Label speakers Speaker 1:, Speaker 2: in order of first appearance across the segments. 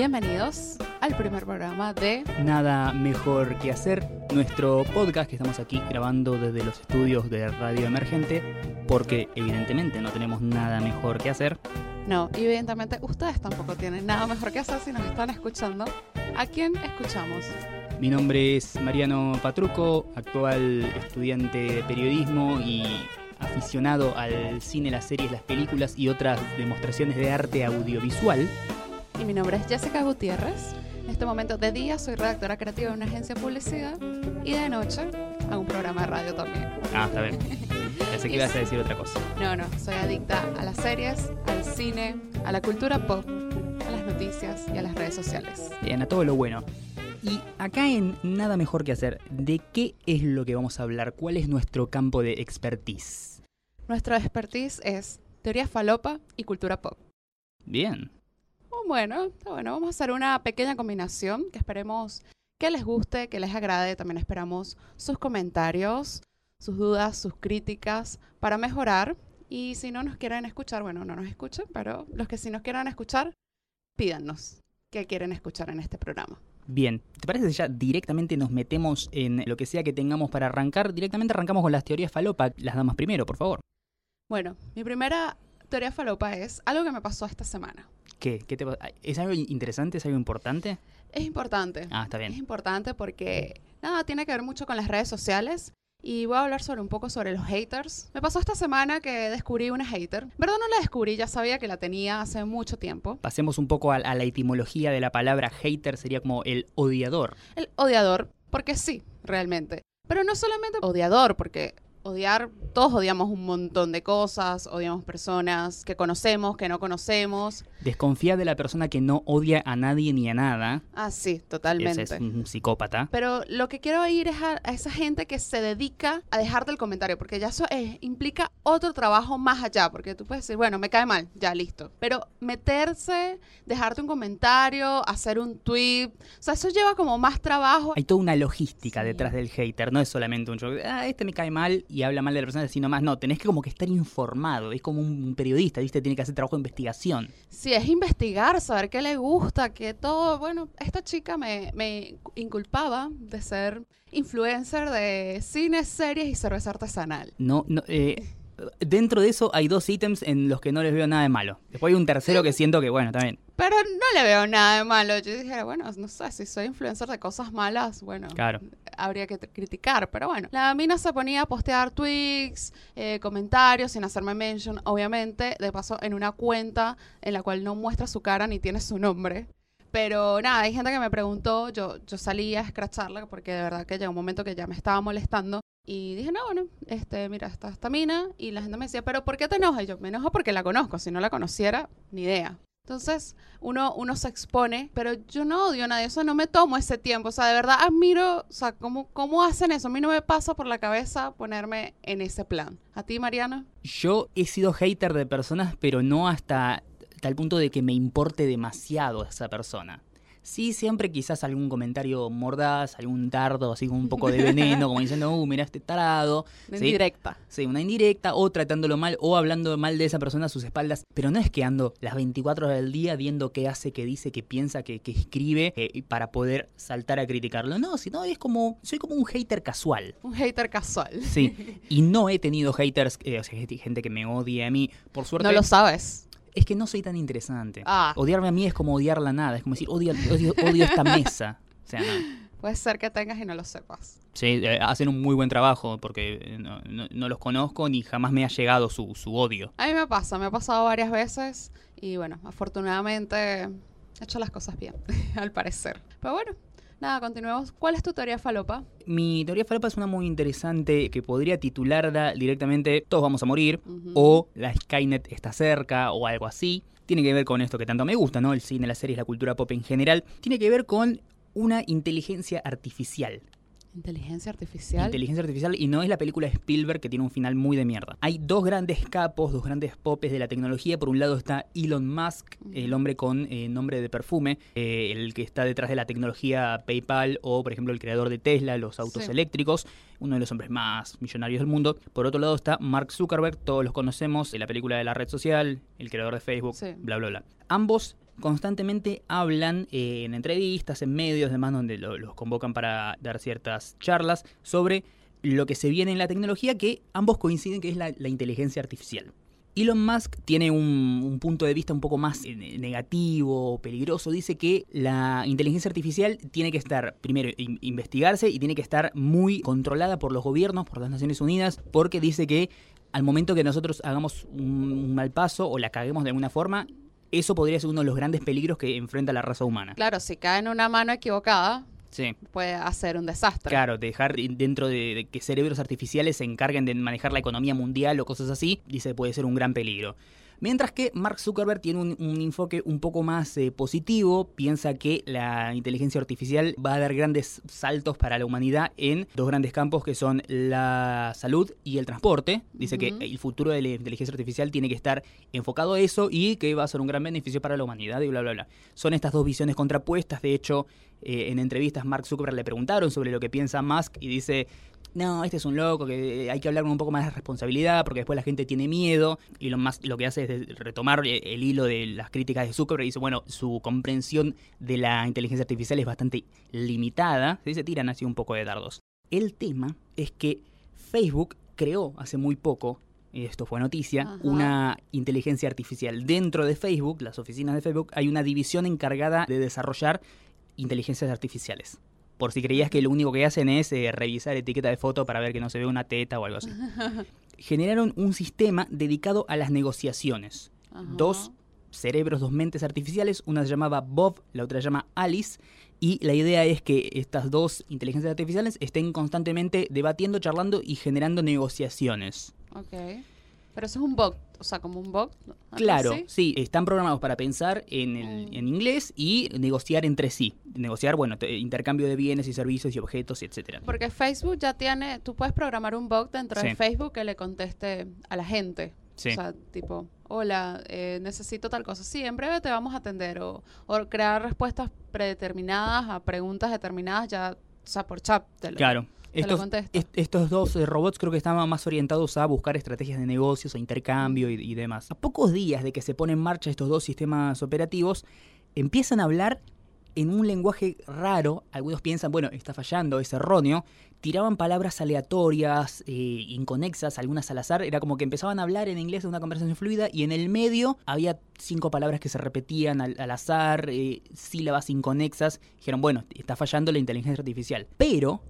Speaker 1: Bienvenidos al primer programa de
Speaker 2: Nada mejor que hacer, nuestro podcast que estamos aquí grabando desde los estudios de Radio Emergente, porque evidentemente no tenemos nada mejor que hacer.
Speaker 1: No, y evidentemente ustedes tampoco tienen nada mejor que hacer si nos están escuchando. ¿A quién escuchamos?
Speaker 2: Mi nombre es Mariano Patruco, actual estudiante de periodismo y aficionado al cine, las series, las películas y otras demostraciones de arte audiovisual.
Speaker 1: Y mi nombre es Jessica Gutiérrez. En este momento de día soy redactora creativa de una agencia de publicidad y de noche a un programa de radio también.
Speaker 2: Ah, está bien. Pensé que ibas a decir otra cosa.
Speaker 1: No, no, soy adicta a las series, al cine, a la cultura pop, a las noticias y a las redes sociales.
Speaker 2: Bien, a todo lo bueno. Y acá en Nada Mejor que Hacer, ¿de qué es lo que vamos a hablar? ¿Cuál es nuestro campo de expertise?
Speaker 1: Nuestro expertise es teoría falopa y cultura pop.
Speaker 2: Bien.
Speaker 1: Bueno, está bueno, vamos a hacer una pequeña combinación que esperemos que les guste, que les agrade. También esperamos sus comentarios, sus dudas, sus críticas para mejorar. Y si no nos quieren escuchar, bueno, no nos escuchen, pero los que sí nos quieran escuchar, pídanos qué quieren escuchar en este programa.
Speaker 2: Bien, ¿te parece que ya directamente nos metemos en lo que sea que tengamos para arrancar? Directamente arrancamos con las teorías falopa, las damas primero, por favor.
Speaker 1: Bueno, mi primera teoría falopa es algo que me pasó esta semana.
Speaker 2: ¿Qué? ¿Qué te pa- ¿Es algo interesante? ¿Es algo importante?
Speaker 1: Es importante.
Speaker 2: Ah, está
Speaker 1: Es
Speaker 2: bien.
Speaker 1: importante porque, nada, tiene que ver mucho con las redes sociales. Y voy a hablar sobre un poco sobre los haters. Me pasó esta semana que descubrí una hater. Verdad no la descubrí, ya sabía que la tenía hace mucho tiempo.
Speaker 2: Pasemos un poco a, a la etimología de la palabra hater, sería como el odiador.
Speaker 1: El odiador, porque sí, realmente. Pero no solamente odiador, porque odiar, todos odiamos un montón de cosas, odiamos personas que conocemos, que no conocemos.
Speaker 2: Desconfía de la persona que no odia a nadie ni a nada.
Speaker 1: Ah, sí,
Speaker 2: Ese
Speaker 1: totalmente.
Speaker 2: es un psicópata.
Speaker 1: Pero lo que quiero ir es a, a esa gente que se dedica a dejarte el comentario, porque ya eso eh, implica otro trabajo más allá, porque tú puedes decir, bueno, me cae mal, ya listo. Pero meterse, dejarte un comentario, hacer un tweet, o sea, eso lleva como más trabajo.
Speaker 2: Hay toda una logística
Speaker 1: Sí.
Speaker 2: detrás del hater, no es solamente un show, ah, este me cae mal y habla mal de la persona, sino más, no, tenés que como que estar informado, es como un periodista, ¿viste? Tiene que hacer trabajo de investigación.
Speaker 1: Si es investigar, saber qué le gusta, que todo, bueno, esta chica me, me inculpaba de ser influencer de cine, series y cerveza artesanal.
Speaker 2: No, no, eh, dentro de eso hay dos ítems en los que no les veo nada de malo. Después hay un tercero que siento que, bueno, también,
Speaker 1: Pero no le veo nada de malo. Yo dije, bueno, no sé, si soy influencer de cosas malas, bueno,
Speaker 2: claro.
Speaker 1: habría que criticar. Pero bueno, la mina se ponía a postear tweets, eh, comentarios, sin hacerme mention, obviamente. De paso, en una cuenta en la cual no muestra su cara ni tiene su nombre. Pero nada, hay gente que me preguntó, yo, yo salí a escracharla porque de verdad que llegó un momento que ya me estaba molestando. Y dije, no, bueno, este, mira, está esta mina. Y la gente me decía, pero ¿por qué te enojas? Y yo, me enojo porque la conozco. Si no la conociera, ni idea. Entonces, uno, uno se expone, pero yo no odio a nadie, eso no me tomo ese tiempo. O sea, de verdad admiro, o sea, cómo, cómo hacen eso. A mí no me pasa por la cabeza ponerme en ese plan. ¿A ti, Mariana?
Speaker 2: Yo he sido hater de personas, pero no hasta tal punto de que me importe demasiado esa persona. Sí, siempre quizás algún comentario mordaz, algún dardo, así con un poco de veneno, como diciendo, uh, mira este tarado.
Speaker 1: En
Speaker 2: Sí.
Speaker 1: directa.
Speaker 2: Sí, una indirecta, o tratándolo mal, o hablando mal de esa persona a sus espaldas. Pero no es que ando las 24 horas del día viendo qué hace, qué dice, qué piensa, qué, qué escribe, eh, para poder saltar a criticarlo. No, sino es como, soy como un hater casual.
Speaker 1: Un hater casual.
Speaker 2: Sí, y no he tenido haters, eh, o sea, gente que me odie a mí. Por suerte,
Speaker 1: No lo sabes.
Speaker 2: Es que no soy tan interesante.
Speaker 1: Ah,
Speaker 2: Odiarme a mí es como odiar la nada, es como decir, odio, odio, odio esta mesa. O sea, no.
Speaker 1: puede ser que tengas y no lo sepas.
Speaker 2: Sí, eh, hacen un muy buen trabajo porque eh, no, no- no los conozco ni jamás me ha llegado su, su odio.
Speaker 1: A mí me pasa, me ha pasado varias veces y bueno, afortunadamente he hecho las cosas bien, al parecer. Pero bueno, nada, continuemos. ¿Cuál es tu teoría falopa?
Speaker 2: Mi teoría falopa es una muy interesante que podría titularla directamente Todos vamos a morir o La Skynet está cerca o algo así. Tiene que ver con esto que tanto me gusta, ¿no? El cine, las series, la cultura pop en general. Tiene que ver con una inteligencia artificial.
Speaker 1: Inteligencia artificial.
Speaker 2: Inteligencia artificial y no es la película de Spielberg que tiene un final muy de mierda. Hay dos grandes capos, dos grandes popes de la tecnología. Por un lado está Elon Musk, el hombre con eh, nombre de perfume, eh, el que está detrás de la tecnología PayPal o, por ejemplo, el creador de Tesla, los autos
Speaker 1: Sí.
Speaker 2: eléctricos, uno de los hombres más millonarios del mundo. Por otro lado está Mark Zuckerberg, todos los conocemos, de la película de la red social, el creador de Facebook,
Speaker 1: Sí.
Speaker 2: bla, bla, bla. Ambos constantemente hablan eh, en entrevistas, en medios, demás, donde lo- los convocan para dar ciertas charlas sobre lo que se viene en la tecnología, que ambos coinciden que es la, inteligencia artificial. Elon Musk tiene un, un punto de vista un poco más eh, negativo, peligroso. Dice que la inteligencia artificial tiene que estar, primero, in- investigarse y tiene que estar muy controlada por los gobiernos, por las Naciones Unidas, porque dice que al momento que nosotros hagamos un, un mal paso o la caguemos de alguna forma, eso podría ser uno de los grandes peligros que enfrenta la raza humana.
Speaker 1: Claro, si cae en una mano equivocada,
Speaker 2: Sí.
Speaker 1: puede hacer un desastre.
Speaker 2: Claro, dejar dentro de, de que cerebros artificiales se encarguen de manejar la economía mundial o cosas así, dice puede ser un gran peligro. Mientras que Mark Zuckerberg tiene un, un enfoque un poco más eh, positivo, piensa que la inteligencia artificial va a dar grandes saltos para la humanidad en dos grandes campos que son la salud y el transporte. Dice que el futuro de la inteligencia artificial tiene que estar enfocado a eso y que va a ser un gran beneficio para la humanidad y bla, bla, bla. Son estas dos visiones contrapuestas. De hecho, eh, en entrevistas Mark Zuckerberg le preguntaron sobre lo que piensa Musk y dice, no, este es un loco, que hay que hablar con un poco más de responsabilidad porque después la gente tiene miedo y lo más lo que hace es retomar eh, el hilo de las críticas de Zuckerberg y dice, bueno, su comprensión de la inteligencia artificial es bastante limitada, se tiran así un poco de dardos. El tema es que Facebook creó hace muy poco, y esto fue noticia,
Speaker 1: Ajá.
Speaker 2: una inteligencia artificial. Dentro de Facebook, las oficinas de Facebook, hay una división encargada de desarrollar inteligencias artificiales. Por si creías que lo único que hacen es eh, revisar etiqueta de foto para ver que no se ve una teta o algo así. Generaron un sistema dedicado a las negociaciones.
Speaker 1: Ajá.
Speaker 2: Dos cerebros, dos mentes artificiales, una se llamaba Bob, la otra se llama Alice, y la idea es que estas dos inteligencias artificiales estén constantemente debatiendo, charlando y generando negociaciones.
Speaker 1: Pero eso es un bot, o sea, como un bot. ¿algo
Speaker 2: Claro, sí, están programados para pensar en, el-
Speaker 1: Mm.
Speaker 2: en inglés y negociar entre sí. Negociar, bueno, te- intercambio de bienes y servicios y objetos, etcétera.
Speaker 1: Porque Facebook ya tiene, tú puedes programar un bot dentro de. Facebook que le conteste a la gente.
Speaker 2: Sí.
Speaker 1: O sea, tipo, hola, eh, necesito tal cosa. Sí, en breve te vamos a atender. O, o crear respuestas predeterminadas a preguntas determinadas ya, o sea, por chat. Te lo,
Speaker 2: Claro. Estos, est- estos dos eh, robots creo que estaban más orientados a buscar estrategias de negocios o intercambio y, y demás. A pocos días de que se ponen en marcha estos dos sistemas operativos, empiezan a hablar en un lenguaje raro. Algunos piensan, bueno, está fallando, es erróneo. Tiraban palabras aleatorias, eh, inconexas, algunas al azar. Era como que empezaban a hablar en inglés de una conversación fluida y en el medio había cinco palabras que se repetían al, al azar, eh, sílabas inconexas. Dijeron, bueno, está fallando la inteligencia artificial. Pero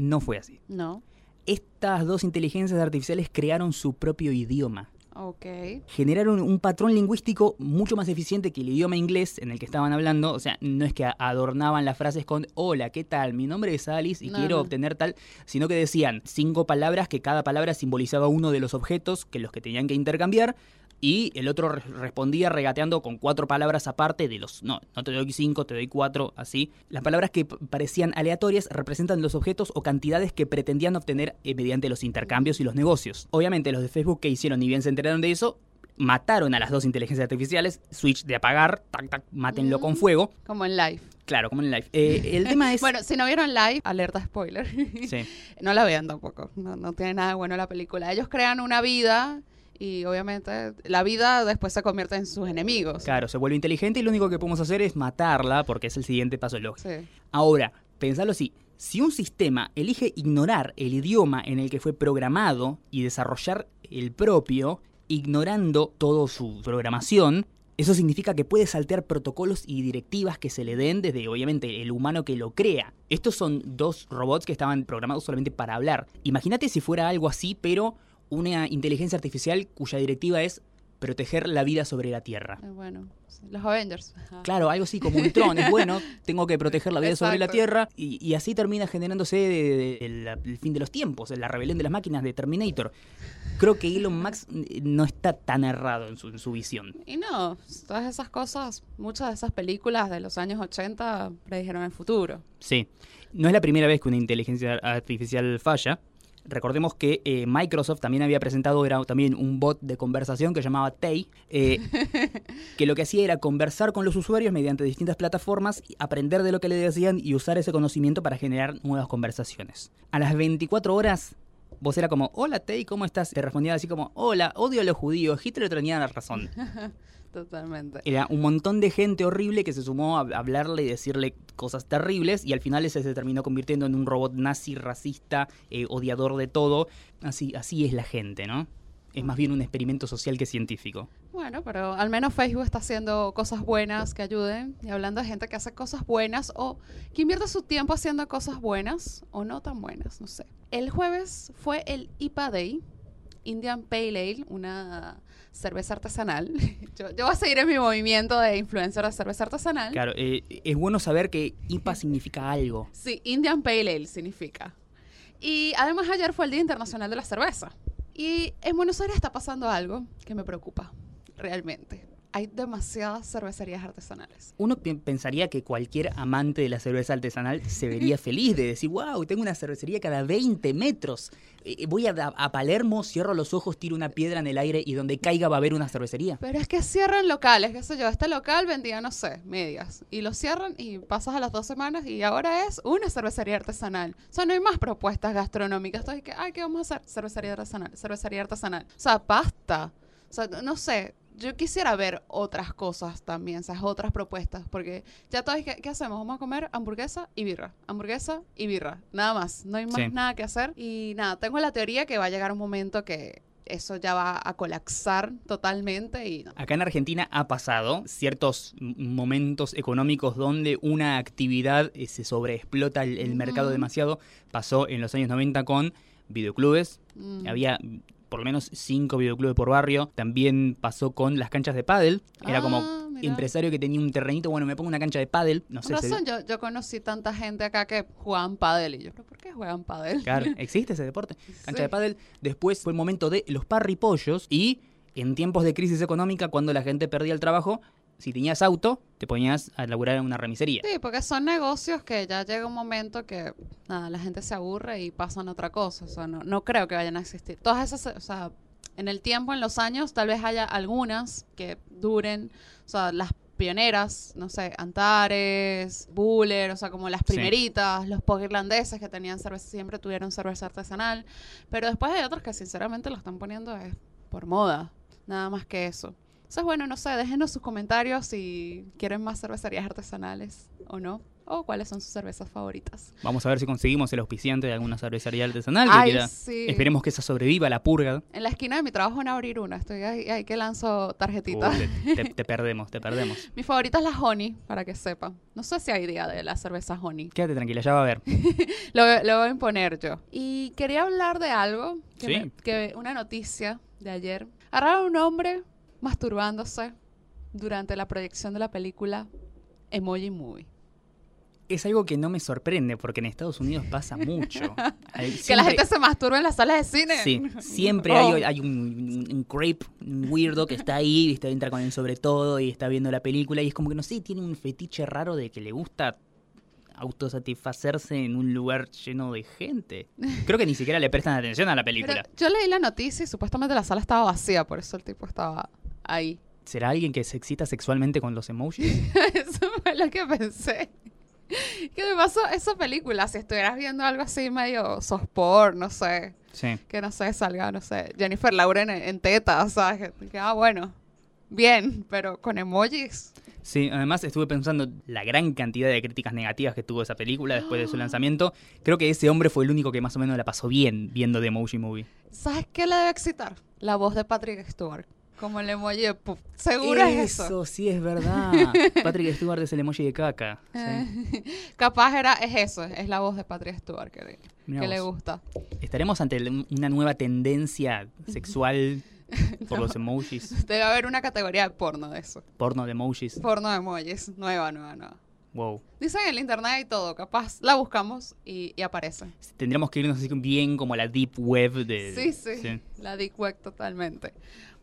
Speaker 2: no fue así.
Speaker 1: No.
Speaker 2: Estas dos inteligencias artificiales crearon su propio idioma.
Speaker 1: Ok.
Speaker 2: Generaron un patrón lingüístico mucho más eficiente que el idioma inglés en el que estaban hablando. O sea, no es que adornaban las frases con hola, ¿qué tal? Mi nombre es Alice y
Speaker 1: No,
Speaker 2: quiero
Speaker 1: no.
Speaker 2: obtener tal, sino que decían cinco palabras que cada palabra simbolizaba uno de los objetos que los que tenían que intercambiar. Y el otro re- respondía regateando con cuatro palabras aparte de los... No, no te doy cinco, te doy cuatro, así. Las palabras que parecían aleatorias representan los objetos o cantidades que pretendían obtener eh, mediante los intercambios y los negocios. Obviamente los de Facebook que hicieron, ni bien se enteraron de eso, mataron a las dos inteligencias artificiales, switch de apagar, tac, tac, mátenlo
Speaker 1: Mm.
Speaker 2: con fuego.
Speaker 1: Como en live.
Speaker 2: Claro, como en live. Eh, el tema es...
Speaker 1: Bueno, si no vieron live, alerta spoiler.
Speaker 2: Sí.
Speaker 1: no la vean tampoco. No, no tiene nada bueno la película. Ellos crean una vida y obviamente la vida después se convierte en sus enemigos.
Speaker 2: Claro, se vuelve inteligente y lo único que podemos hacer es matarla porque es el siguiente paso lógico.
Speaker 1: Sí.
Speaker 2: Ahora, pensalo así. Si un sistema elige ignorar el idioma en el que fue programado y desarrollar el propio, ignorando toda su programación, eso significa que puede saltear protocolos y directivas que se le den desde, obviamente, el humano que lo crea. Estos son dos robots que estaban programados solamente para hablar. Imagínate si fuera algo así, pero una inteligencia artificial cuya directiva es proteger la vida sobre la Tierra.
Speaker 1: Eh, Bueno, los Avengers. Ajá.
Speaker 2: Claro, algo así como Ultron, es bueno, tengo que proteger la vida sobre la. Tierra y, y así termina generándose de- de- el, el fin de los tiempos, la rebelión de las máquinas de Terminator. Creo que Elon Musk no está tan errado en su, en su visión.
Speaker 1: Y no, todas esas cosas, muchas de esas películas de los años 80 predijeron el futuro.
Speaker 2: Sí, no es la primera vez que una inteligencia artificial falla. Recordemos que eh, Microsoft también había presentado, era también un bot de conversación que llamaba Tay, eh, que lo que hacía era conversar con los usuarios mediante distintas plataformas, y aprender de lo que le decían y usar ese conocimiento para generar nuevas conversaciones. A las 24 horas, vos era como, hola Tay, ¿cómo estás? Te respondía así como, hola, odio a los judíos, Hitler tenía la razón.
Speaker 1: Totalmente.
Speaker 2: Era un montón de gente horrible que se sumó a hablarle y decirle cosas terribles y al final ese se terminó convirtiendo en un robot nazi, racista, eh, odiador de todo. Así, así es la gente, ¿no? Es más bien un experimento social que científico.
Speaker 1: Bueno, pero al menos Facebook está haciendo cosas buenas que ayuden. Y hablando de gente que hace cosas buenas o que invierte su tiempo haciendo cosas buenas o no tan buenas, no sé. El jueves fue el IPA Day, Indian Pale Ale, una cerveza artesanal. Yo, yo voy a seguir en mi movimiento de influencer de cerveza artesanal.
Speaker 2: Claro, eh, es bueno saber que IPA significa algo.
Speaker 1: Sí, Indian Pale Ale significa. Y además ayer fue el Día Internacional de la Cerveza. Y en Buenos Aires está pasando algo que me preocupa, realmente. Hay demasiadas cervecerías artesanales.
Speaker 2: Uno pensaría que cualquier amante de la cerveza artesanal se vería feliz de decir, wow, tengo una cervecería cada 20 metros. Eh, voy a, a Palermo, cierro los ojos, tiro una piedra en el aire y donde caiga va a haber una cervecería.
Speaker 1: Pero es que cierran locales, qué sé yo. Este local vendía, no sé, medias. Y lo cierran y pasas a las dos semanas y ahora es una cervecería artesanal. O sea, no hay más propuestas gastronómicas. Entonces, ¿qué, ay, ¿qué vamos a hacer? Cervecería artesanal, cervecería artesanal. O sea, basta. O sea, no sé. Yo quisiera ver otras cosas también, esas otras propuestas, porque ya todos, ¿qué, qué hacemos? Vamos a comer hamburguesa y birra, hamburguesa y birra, nada más, no hay más
Speaker 2: Sí.
Speaker 1: nada que hacer. Y nada, tengo la teoría que va a llegar un momento que eso ya va a colapsar totalmente y no.
Speaker 2: Acá en Argentina ha pasado ciertos momentos económicos donde una actividad eh, se sobreexplota el, el mercado demasiado. Pasó en los años 90 con videoclubes.
Speaker 1: Mm.
Speaker 2: Había por lo menos cinco videoclubes por barrio. También pasó con las canchas de pádel. Era como
Speaker 1: Ah,
Speaker 2: empresario que tenía un terrenito. Bueno, me pongo una cancha de pádel. No sé.
Speaker 1: Razón, yo, yo conocí tanta gente acá que jugaban pádel y yo, ¿pero por qué juegan pádel?
Speaker 2: Claro, existe ese deporte. Cancha
Speaker 1: Sí.
Speaker 2: de pádel. Después fue el momento de los parripollos y en tiempos de crisis económica, cuando la gente perdía el trabajo, si tenías auto, te ponías a laburar en una remisería.
Speaker 1: Sí, porque son negocios que ya llega un momento que nada, la gente se aburre y pasan a otra cosa. O sea, no, no creo que vayan a existir. Todas esas, o sea, en el tiempo, en los años, tal vez haya algunas que duren. O sea, las pioneras, no sé, Antares, Buller, o sea, como las
Speaker 2: Sí.
Speaker 1: primeritas, los pog irlandeses que tenían cerveza, siempre tuvieron cerveza artesanal. Pero después hay otros que sinceramente lo están poniendo es por moda, nada más que eso. Entonces, bueno, no sé, déjenos sus comentarios si quieren más cervecerías artesanales o no. O cuáles son sus cervezas favoritas.
Speaker 2: Vamos a ver si conseguimos el auspiciante de alguna cervecería artesanal. que
Speaker 1: Ay,
Speaker 2: quiera-
Speaker 1: sí.
Speaker 2: Esperemos que esa sobreviva a la purga.
Speaker 1: En la esquina de mi trabajo van a abrir una. Estoy ahí, ahí que lanzo tarjetitas.
Speaker 2: Uh, te, te- te perdemos, te perdemos.
Speaker 1: Mi favorita es la Honey, para que sepan. No sé si hay día de la cerveza Honey.
Speaker 2: Quédate tranquila, ya va a ver.
Speaker 1: Lo, lo voy a imponer yo. Y quería hablar de algo, que,
Speaker 2: Sí.
Speaker 1: me- que una noticia de ayer. Agarraron un hombre masturbándose durante la proyección de la película Emoji Movie.
Speaker 2: Es algo que no me sorprende porque en Estados Unidos pasa mucho. Hay-
Speaker 1: Que la
Speaker 2: siempre-
Speaker 1: gente se masturba en las salas de cine.
Speaker 2: Sí, siempre
Speaker 1: Oh.
Speaker 2: hay, hay un, un creep, un weirdo que está ahí, ¿viste? entra con el sobre todo y está viendo la película y es como que no sé, tiene un fetiche raro de que le gusta autosatisfacerse en un lugar lleno de gente. Creo que ni siquiera le prestan atención a la
Speaker 1: Pero
Speaker 2: película.
Speaker 1: yo leí la noticia y supuestamente la sala estaba vacía, por eso el tipo estaba ahí.
Speaker 2: ¿Será alguien que se excita sexualmente con los emojis?
Speaker 1: Eso fue lo que pensé. ¿Qué me pasó esa película? Si estuvieras viendo algo así medio sospor, no sé,
Speaker 2: Sí.
Speaker 1: que no sé, salga, no sé, Jennifer Lauren en, en tetas, ¿sabes? Que, ah, bueno, bien, pero con emojis.
Speaker 2: Sí, además estuve pensando la gran cantidad de críticas negativas que tuvo esa película después de su lanzamiento. Creo que ese hombre fue el único que más o menos la pasó bien viendo The Emoji Movie.
Speaker 1: ¿Sabes qué le debe excitar? La voz de Patrick Stewart. Como el emoji de pup. Seguro es eso.
Speaker 2: sí es verdad. Patrick Stewart es el emoji de caca. Sí.
Speaker 1: Eh, Capaz era, es eso, es la voz de Patrick Stewart que, le- que gusta.
Speaker 2: ¿Estaremos ante una nueva tendencia sexual por los emojis?
Speaker 1: Debe haber una categoría de porno de eso.
Speaker 2: Porno de emojis.
Speaker 1: Porno de emojis. Nueva, nueva, nueva.
Speaker 2: Wow.
Speaker 1: Dicen en el internet y todo, capaz la buscamos y, y aparece.
Speaker 2: Tendríamos que irnos así bien como a la deep web de...
Speaker 1: Sí, sí, La Dick Web totalmente.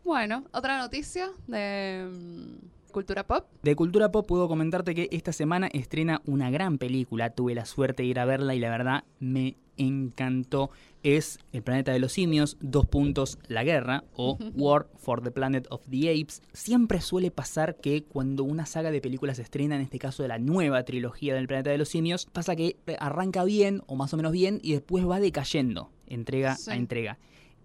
Speaker 1: Bueno, otra noticia de mm, cultura pop.
Speaker 2: De cultura pop puedo comentarte que esta semana estrena una gran película. Tuve la suerte de ir a verla y la verdad me encantó. es El planeta de los simios, dos puntos, La guerra o War for the Planet of the Apes. Siempre suele pasar que cuando una saga de películas se estrena, en este caso de la nueva trilogía del planeta de los simios, pasa que arranca bien o más o menos bien y después va decayendo entrega a entrega.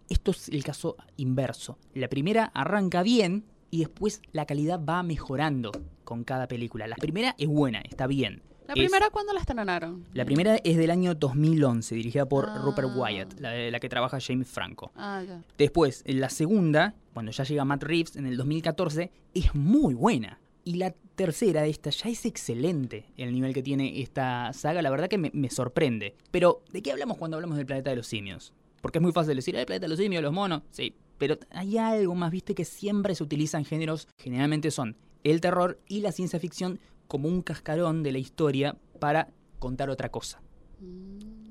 Speaker 2: Esto es el caso inverso. La primera arranca bien y después la calidad va mejorando con cada película. La primera es buena, está bien.
Speaker 1: ¿La primera cuándo la estrenaron?
Speaker 2: La primera es del año 2011, dirigida por ah. Rupert Wyatt, la, que trabaja James Franco. Ah, Después, la segunda, cuando ya llega Matt Reeves en el 2014, es muy buena. Y la tercera, esta, ya es excelente el nivel que tiene esta saga. La verdad que me, me sorprende. Pero, ¿de qué hablamos cuando hablamos del planeta de los simios? Porque es muy fácil decir, el planeta de los simios, los monos. Sí, pero hay algo más, viste, que siempre se utiliza en géneros, generalmente son el terror y la ciencia ficción como un cascarón de la historia para contar otra cosa.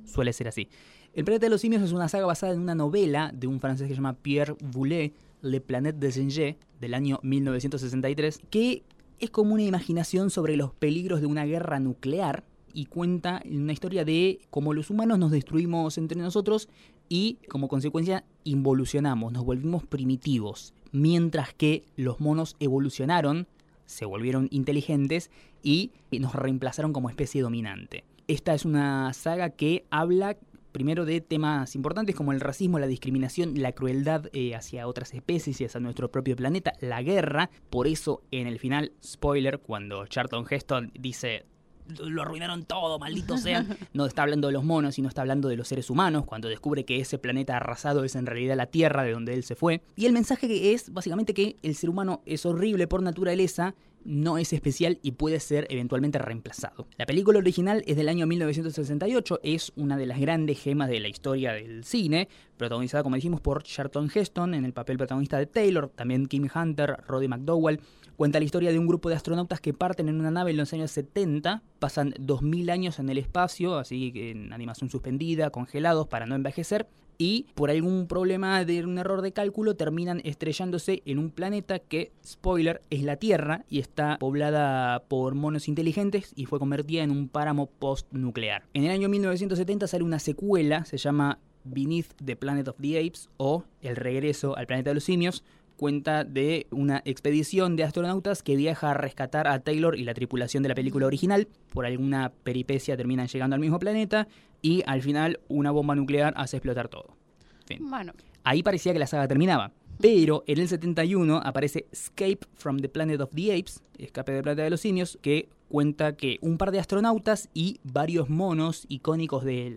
Speaker 2: Suele ser así. El planeta de los simios es una saga basada en una novela de un francés que se llama Pierre Boulet, Le Planète des Singes, del año 1963, que es como una imaginación sobre los peligros de una guerra nuclear y cuenta una historia de cómo los humanos nos destruimos entre nosotros y como consecuencia involucionamos, nos volvimos primitivos, mientras que los monos evolucionaron, se volvieron inteligentes y nos reemplazaron como especie dominante. Esta es una saga que habla primero de temas importantes como el racismo, la discriminación, la crueldad eh, hacia otras especies y hacia nuestro propio planeta, la guerra. Por eso, en el final, spoiler, cuando Charlton Heston dice lo arruinaron todo, malditos sean. No está hablando de los monos, sino está hablando de los seres humanos, cuando descubre que ese planeta arrasado es en realidad la Tierra de donde él se fue. Y el mensaje es básicamente que el ser humano es horrible por naturaleza, no es especial y puede ser eventualmente reemplazado. La película original es del año 1968, es una de las grandes gemas de la historia del cine, protagonizada como dijimos por Charlton Heston en el papel protagonista de Taylor, también Kim Hunter, Roddy McDowell, Cuenta la historia de un grupo de astronautas que parten en una nave en los años 70, pasan 2000 años en el espacio, así en animación suspendida, congelados para no envejecer, y por algún problema de un error de cálculo terminan estrellándose en un planeta que, spoiler, es la Tierra y está poblada por monos inteligentes y fue convertida en un páramo postnuclear. En el año 1970 sale una secuela, se llama Beneath the Planet of the Apes o El regreso al planeta de los simios, cuenta de una expedición de astronautas que viaja a rescatar a Taylor y la tripulación de la película original. Por alguna peripecia terminan llegando al mismo planeta y al final una bomba nuclear hace explotar todo. Bueno. Ahí parecía que la saga terminaba. Pero en el 71 aparece Escape from the Planet of the Apes, Escape del planeta de los simios, que cuenta que un par de astronautas y varios monos icónicos de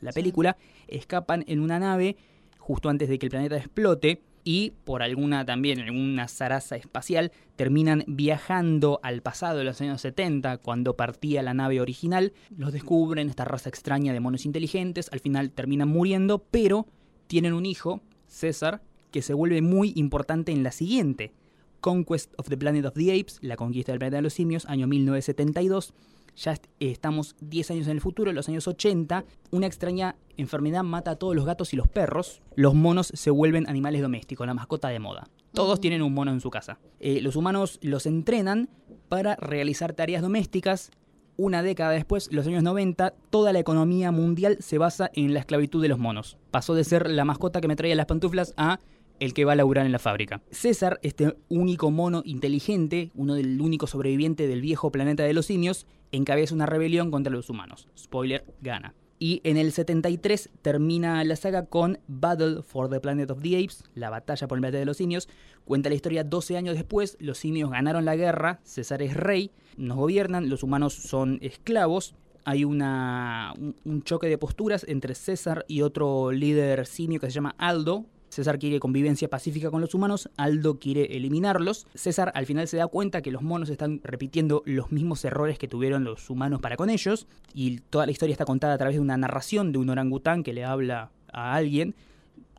Speaker 2: la, película escapan en una nave justo antes de que el planeta explote y por alguna también, alguna zaraza espacial, terminan viajando al pasado de los años 70, cuando partía la nave original, los descubren, esta raza extraña de monos inteligentes, al final terminan muriendo, pero tienen un hijo, César, que se vuelve muy importante en la siguiente, Conquest of the Planet of the Apes, la conquista del planeta de los simios, año 1972, ya estamos 10 años en el futuro, en los años 80, una extraña enfermedad mata a todos los gatos y los perros, los monos se vuelven animales domésticos, la mascota de moda. Todos tienen un mono en su casa. Eh, los humanos los entrenan para realizar tareas domésticas. Una década después, los años 90, toda la economía mundial se basa en la esclavitud de los monos. Pasó de ser la mascota que me traía las pantuflas a el que va a laburar en la fábrica. César, este único mono inteligente, uno del único sobreviviente del viejo planeta de los simios, encabeza una rebelión contra los humanos. Spoiler, gana. Y en el 73 termina la saga con Battle for the Planet of the Apes, la batalla por el planeta de los simios. Cuenta la historia 12 años después, los simios ganaron la guerra, César es rey, nos gobiernan, los humanos son esclavos. Hay una, un choque de posturas entre César y otro líder simio que se llama Aldo, César quiere convivencia pacífica con los humanos, Aldo quiere eliminarlos. César al final se da cuenta que los monos están repitiendo los mismos errores que tuvieron los humanos para con ellos, y toda la historia está contada a través de una narración de un orangután que le habla a alguien.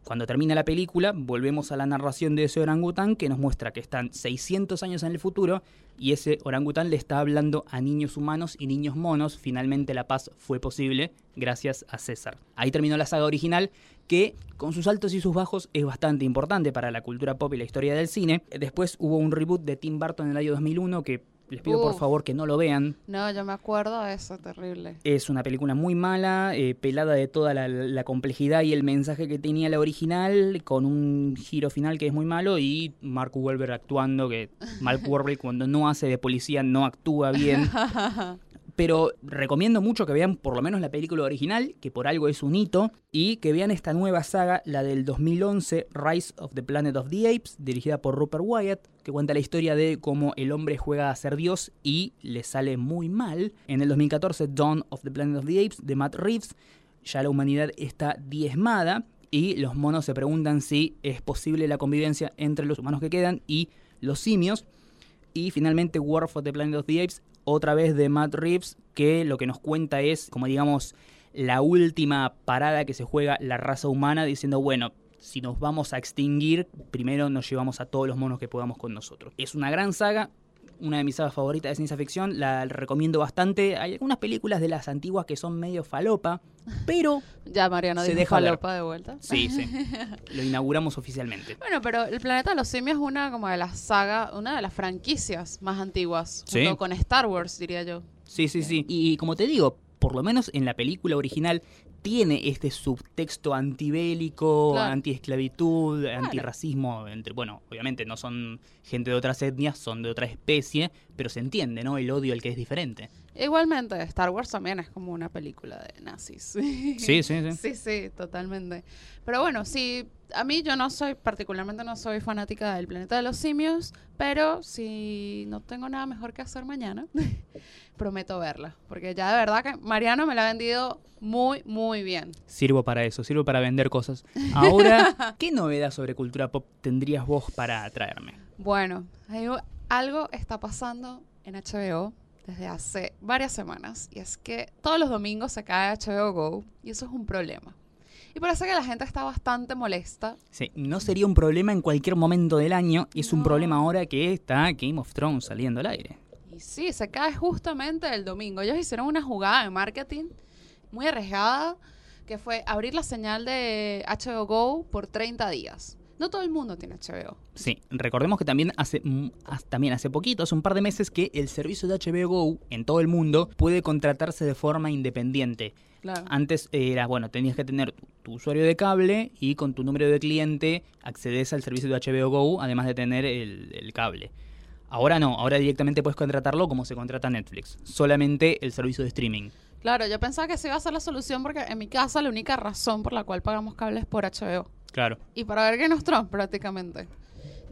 Speaker 2: Cuando termina la película, volvemos a la narración de ese orangután que nos muestra que están 600 años en el futuro y ese orangután le está hablando a niños humanos y niños monos. Finalmente la paz fue posible gracias a César. Ahí terminó la saga original que con sus altos y sus bajos es bastante importante para la cultura pop y la historia del cine. Después hubo un reboot de Tim Burton en el año 2001 que Les pido por favor que no lo vean.
Speaker 1: No, yo me acuerdo de eso, terrible.
Speaker 2: Es una película muy mala, eh, pelada de toda la, la complejidad y el mensaje que tenía la original, con un giro final que es muy malo y Mark Wahlberg actuando, que Mark Wahlberg cuando no hace de policía no actúa bien. Pero recomiendo mucho que vean por lo menos la película original, que por algo es un hito, y que vean esta nueva saga, la del 2011, Rise of the Planet of the Apes, dirigida por Rupert Wyatt, que cuenta la historia de cómo el hombre juega a ser Dios y le sale muy mal. En el 2014, Dawn of the Planet of the Apes, de Matt Reeves, ya la humanidad está diezmada y los monos se preguntan si es posible la convivencia entre los humanos que quedan y los simios. Y finalmente War for the Planet of the Apes, otra vez de Matt Reeves, que lo que nos cuenta es, como digamos, la última parada que se juega la raza humana, diciendo, bueno, si nos vamos a extinguir, primero nos llevamos a todos los monos que podamos con nosotros. Es una gran saga, una de mis sagas favoritas de ciencia ficción, la recomiendo bastante. Hay algunas películas de las antiguas que son medio falopa, pero
Speaker 1: Ya Mariano
Speaker 2: Se deja ver.
Speaker 1: falopa de vuelta.
Speaker 2: sí, sí, lo inauguramos oficialmente.
Speaker 1: Bueno, pero el planeta de los simios es una como de las sagas, una de las franquicias más antiguas,
Speaker 2: Sí.
Speaker 1: junto con Star Wars, diría yo.
Speaker 2: Sí, sí, sí. Y como te digo, por lo menos en la película original tiene este subtexto antibélico,
Speaker 1: Claro.
Speaker 2: antiesclavitud, antirracismo. Entre, bueno, obviamente no son gente de otras etnias, son de otra especie, pero se entiende, ¿no? El odio al que es diferente.
Speaker 1: Igualmente, Star Wars también es como una película de nazis.
Speaker 2: Sí, sí, sí.
Speaker 1: Sí, sí, totalmente. Pero bueno, sí, a mí yo no soy, particularmente no soy fanática del planeta de los simios, pero si no tengo nada mejor que hacer mañana, prometo verla. Porque ya de verdad que Mariano me la ha vendido muy, muy bien.
Speaker 2: Sirvo para eso, sirvo para vender cosas. Ahora, ¿qué novedad sobre cultura pop tendrías vos para traerme?
Speaker 1: Bueno, algo está pasando en HBO desde hace varias semanas y es que todos los domingos se cae HBO Go y eso es un problema. Y parece que la gente está bastante molesta.
Speaker 2: Sí, no sería un problema en cualquier momento del año, es un problema ahora que está Game of Thrones saliendo al aire.
Speaker 1: Y sí, se cae justamente el domingo. Ellos hicieron una jugada de marketing muy arriesgada que fue abrir la señal de HBO Go por 30 días. No todo el mundo tiene HBO.
Speaker 2: Sí, recordemos que también hace, también hace poquito, hace un par de meses, que el servicio de HBO Go en todo el mundo puede contratarse de forma independiente.
Speaker 1: Claro.
Speaker 2: Antes era, bueno, tenías que tener tu, tu usuario de cable y con tu número de cliente accedes al servicio de HBO Go, además de tener el, el cable. Ahora no, ahora directamente puedes contratarlo como se contrata Netflix, solamente el servicio de streaming.
Speaker 1: Claro, yo pensaba que esa iba a ser la solución porque en mi casa la única razón por la cual pagamos cable es por HBO.
Speaker 2: Claro.
Speaker 1: Y para ver Game of Thrones prácticamente.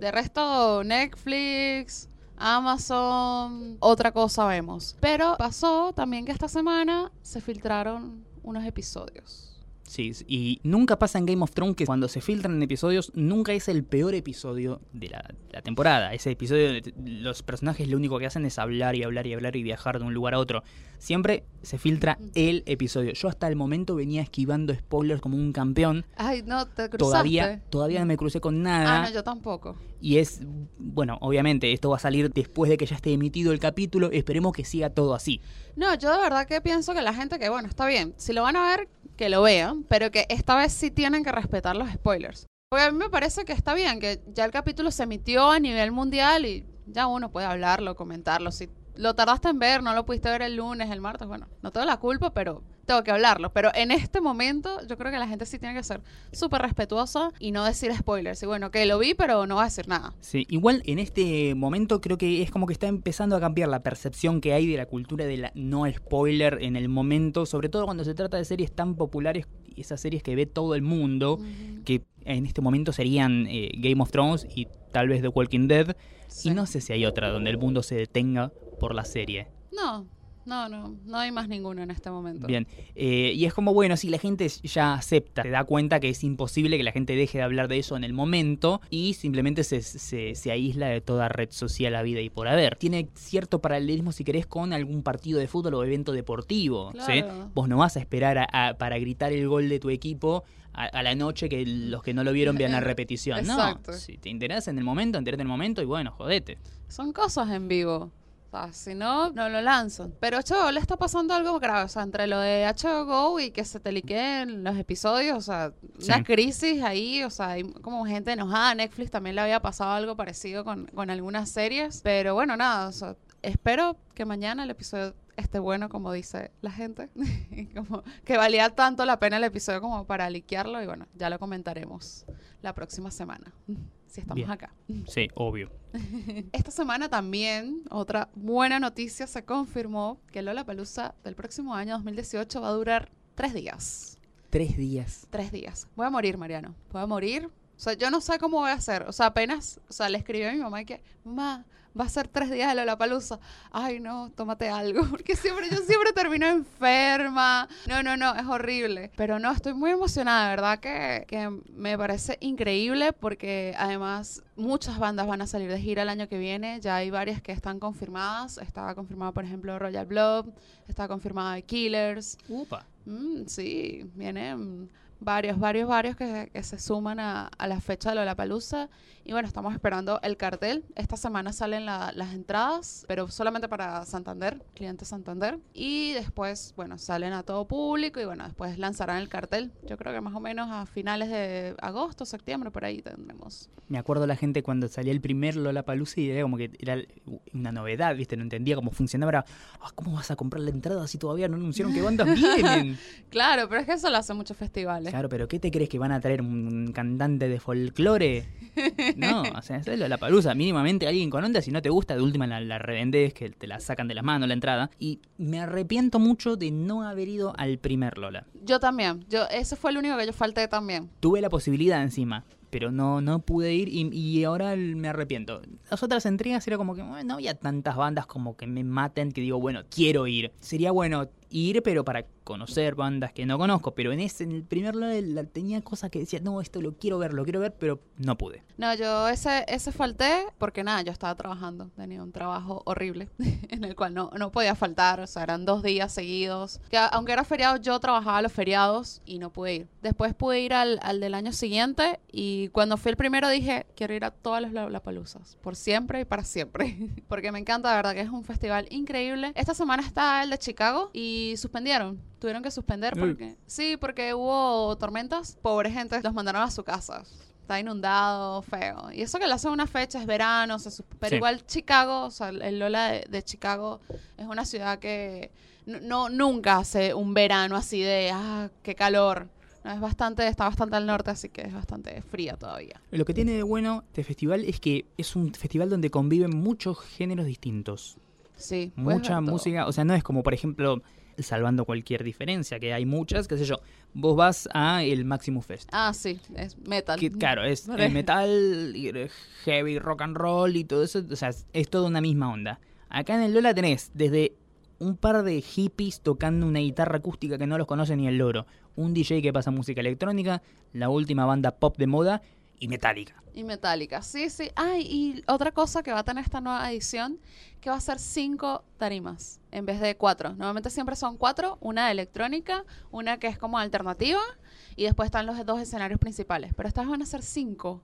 Speaker 1: De resto, Netflix, Amazon, otra cosa vemos. Pero pasó también que esta semana se filtraron unos episodios.
Speaker 2: Sí, y nunca pasa en Game of Thrones que cuando se filtran episodios, nunca es el peor episodio de la, la temporada. Ese episodio, donde los personajes lo único que hacen es hablar y hablar y hablar y viajar de un lugar a otro. Siempre se filtra el episodio. Yo hasta el momento venía esquivando spoilers como un campeón.
Speaker 1: Ay, no, te cruzaste.
Speaker 2: Todavía, todavía no me crucé con nada.
Speaker 1: Ah, no, yo tampoco.
Speaker 2: Y es, bueno, obviamente esto va a salir después de que ya esté emitido el capítulo. Esperemos que siga todo así.
Speaker 1: No, yo de verdad que pienso que la gente que, bueno, está bien, si lo van a ver, que lo vean, pero que esta vez sí tienen que respetar los spoilers. Porque a mí me parece que está bien, que ya el capítulo se emitió a nivel mundial y ya uno puede hablarlo, comentarlo. Si lo tardaste en ver, no lo pudiste ver el lunes, el martes, bueno, no tengo la culpa, pero tengo que hablarlo. Pero en este momento yo creo que la gente sí tiene que ser súper respetuosa y no decir spoilers. Y bueno, que lo vi, pero no va a decir nada.
Speaker 2: Sí, igual en este momento creo que es como que está empezando a cambiar la percepción que hay de la cultura de la no spoiler en el momento, sobre todo cuando se trata de series tan populares, esas series que ve todo el mundo, que en este momento serían eh, Game of Thrones y tal vez The Walking Dead,
Speaker 1: Sí.
Speaker 2: y no sé si hay otra donde el mundo se detenga por la serie.
Speaker 1: No, no, no, no hay más ninguno en este momento.
Speaker 2: Bien, eh, y es como, bueno, si la gente ya acepta, se da cuenta que es imposible que la gente deje de hablar de eso en el momento y simplemente se, se, se aísla de toda red social a vida y por haber. Tiene cierto paralelismo, si querés, con algún partido de fútbol o evento deportivo. ¿sí?
Speaker 1: Claro.
Speaker 2: Vos no vas a esperar a- a- para gritar el gol de tu equipo a, a la noche que los que no lo vieron vean la repetición.
Speaker 1: Exacto.
Speaker 2: No, si te interesa en el momento, entérate en el momento y bueno, jodete.
Speaker 1: Son cosas en vivo. Si no, no lo lanzan. Pero HBO le está pasando algo grave. O sea, entre lo de HBO y que se te liqueen los episodios, o sea, una
Speaker 2: Sí.
Speaker 1: crisis ahí. O sea, hay como gente enojada. Netflix también le había pasado algo parecido con, con algunas series. Pero bueno, nada. O sea, espero que mañana el episodio esté bueno, como dice la gente. como que valía tanto la pena el episodio como para liquearlo. Y bueno, ya lo comentaremos la próxima semana. Si estamos
Speaker 2: Bien.
Speaker 1: acá.
Speaker 2: Sí, obvio.
Speaker 1: Esta semana también, otra buena noticia, se confirmó que Lola Palusa del próximo año 2018 va a durar tres días.
Speaker 2: Tres días.
Speaker 1: Tres días. Voy a morir, Mariano. Voy a morir. O sea, yo no sé cómo voy a hacer. O sea, apenas, o sea, le escribí a mi mamá y que, mamá, va a ser tres días de Lollapalooza. Ay, no, tómate algo. Porque siempre, yo siempre termino enferma. No, no, no, es horrible. Pero no, estoy muy emocionada, de verdad que, que me parece increíble porque además muchas bandas van a salir de gira el año que viene. Ya hay varias que están confirmadas. Estaba confirmada, por ejemplo, Royal Blood. Está confirmada The Killers.
Speaker 2: Upa.
Speaker 1: Mm, sí, vienen varios, varios, varios que, que se suman a, a la fecha de Lollapalooza. Y bueno, estamos esperando el cartel. Esta semana salen la- las entradas, pero solamente para Santander, cliente Santander. Y después, bueno, salen a todo público y bueno, después lanzarán el cartel. Yo creo que más o menos a finales de agosto, septiembre, por ahí tendremos.
Speaker 2: Me acuerdo la gente cuando salía el primer Lollapalooza y era como que era una novedad, ¿viste? No entendía cómo funcionaba. Era, "Ah, ¿cómo vas a comprar la entrada si todavía no anunciaron qué bandas vienen?
Speaker 1: Claro, pero es que eso lo hacen muchos festivales.
Speaker 2: Claro, pero ¿qué te crees que van a traer un cantante de folclore? No, o sea, es la palusa. Mínimamente alguien con onda, si no te gusta, de última la, la revendés, que te la sacan de las manos la entrada. Y me arrepiento mucho de no haber ido al primer Lola.
Speaker 1: Yo también. Yo, ese fue el único que yo falté también.
Speaker 2: Tuve la posibilidad encima, pero no, no pude ir y, y ahora me arrepiento. Las otras entregas era como que bueno, no había tantas bandas como que me maten que digo, bueno, quiero ir. Sería bueno ir, pero para conocer bandas que no conozco. Pero en ese, en el primer Lola la- tenía cosas que decía, no, esto lo quiero ver, lo quiero ver, pero no pude.
Speaker 1: No, yo ese, ese falté porque nada, yo estaba trabajando, tenía un trabajo horrible en el cual no, no podía faltar, o sea, eran dos días seguidos. Que aunque era feriado, yo trabajaba los feriados y no pude ir. Después pude ir al, al del año siguiente y cuando fui el primero dije, quiero ir a todas las Lollapaloozas, por siempre y para siempre, porque me encanta, de verdad que es un festival increíble. Esta semana está el de Chicago y suspendieron. Tuvieron que suspender
Speaker 2: Uy.
Speaker 1: porque... Sí, porque hubo tormentas. Pobre gente, los mandaron a su casa. Está inundado, feo. Y eso que le hacen una fecha, es verano, se sus- pero
Speaker 2: Sí.
Speaker 1: igual Chicago, o sea, el Lola de, de Chicago es una ciudad que no, nunca hace un verano así de, ah, qué calor. No, es bastante, está bastante al norte, así que es bastante fría todavía.
Speaker 2: Lo que tiene de bueno este festival es que es un festival donde conviven muchos géneros distintos.
Speaker 1: Sí.
Speaker 2: mucha música, o sea, no es como, por ejemplo, salvando cualquier diferencia, que hay muchas, qué sé yo, vos vas a el Maximus Fest.
Speaker 1: Ah, sí, es metal.
Speaker 2: Que, claro, es eh, metal, heavy, rock and roll y todo eso, o sea, es, es toda una misma onda. Acá en el Lola tenés desde un par de hippies tocando una guitarra acústica que no los conoce ni el loro, un DJ que pasa música electrónica, la última banda pop de moda y Metallica.
Speaker 1: Y metálica, sí, sí. Ay, y otra cosa que va a tener esta nueva edición, que va a ser cinco tarimas en vez de cuatro. Normalmente siempre son cuatro, una de electrónica, una que es como alternativa, y después están los dos escenarios principales. Pero estas van a ser cinco.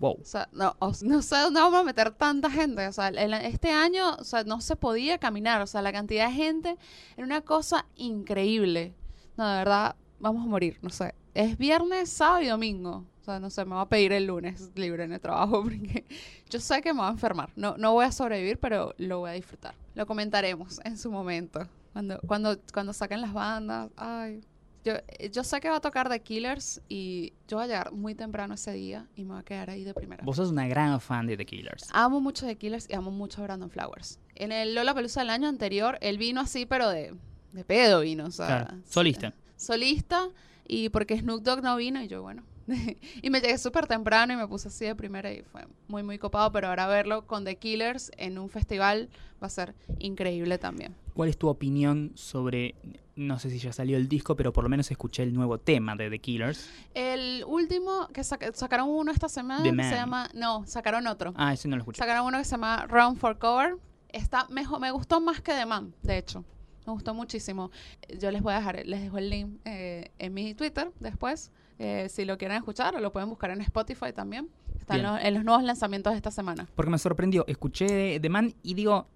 Speaker 2: Wow.
Speaker 1: O sea, no, o- no sé dónde vamos a meter tanta gente. O sea, el- este año, o sea, no se podía caminar. O sea, la cantidad de gente era una cosa increíble. No, de verdad, vamos a morir, no sé. Es viernes, sábado y domingo. Sea, no sé, me voy a pedir el lunes libre en el trabajo porque yo sé que me voy a enfermar. No, no voy a sobrevivir, pero lo voy a disfrutar. Lo comentaremos en su momento. Cuando, cuando, cuando saquen las bandas. Ay. Yo, yo sé que va a tocar The Killers y yo voy a llegar muy temprano ese día y me voy a quedar ahí de primera.
Speaker 2: Vos sos una gran fan de The Killers.
Speaker 1: Amo mucho The Killers y amo mucho a Brandon Flowers. En el Lola Pelusa del año anterior, él vino así, pero de, de pedo vino. O sea,
Speaker 2: Claro, solista.
Speaker 1: Solista, y porque Snoop Dogg no vino, y yo, bueno. y me llegué súper temprano y me puse así de primera y fue muy, muy copado. Pero ahora verlo con The Killers en un festival va a ser increíble también.
Speaker 2: ¿Cuál es tu opinión sobre, no sé si ya salió el disco, pero por lo menos escuché el nuevo tema de The Killers?
Speaker 1: El último que saca- sacaron uno esta semana
Speaker 2: The
Speaker 1: se
Speaker 2: Man.
Speaker 1: llama. No, sacaron otro.
Speaker 2: Ah, ese no lo escuché.
Speaker 1: Sacaron uno que se llama Run for Cover. Está mejor, me gustó más que The Man, de hecho. Me gustó muchísimo. Yo les voy a dejar, les dejo el link eh, en mi Twitter después. Eh, si lo quieren escuchar o lo pueden buscar en Spotify también. Está en
Speaker 2: Bien.
Speaker 1: los, en los nuevos lanzamientos de esta semana.
Speaker 2: Porque me sorprendió. Escuché The Man y digo,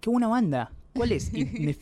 Speaker 2: qué buena banda. ¿Cuál es? Y me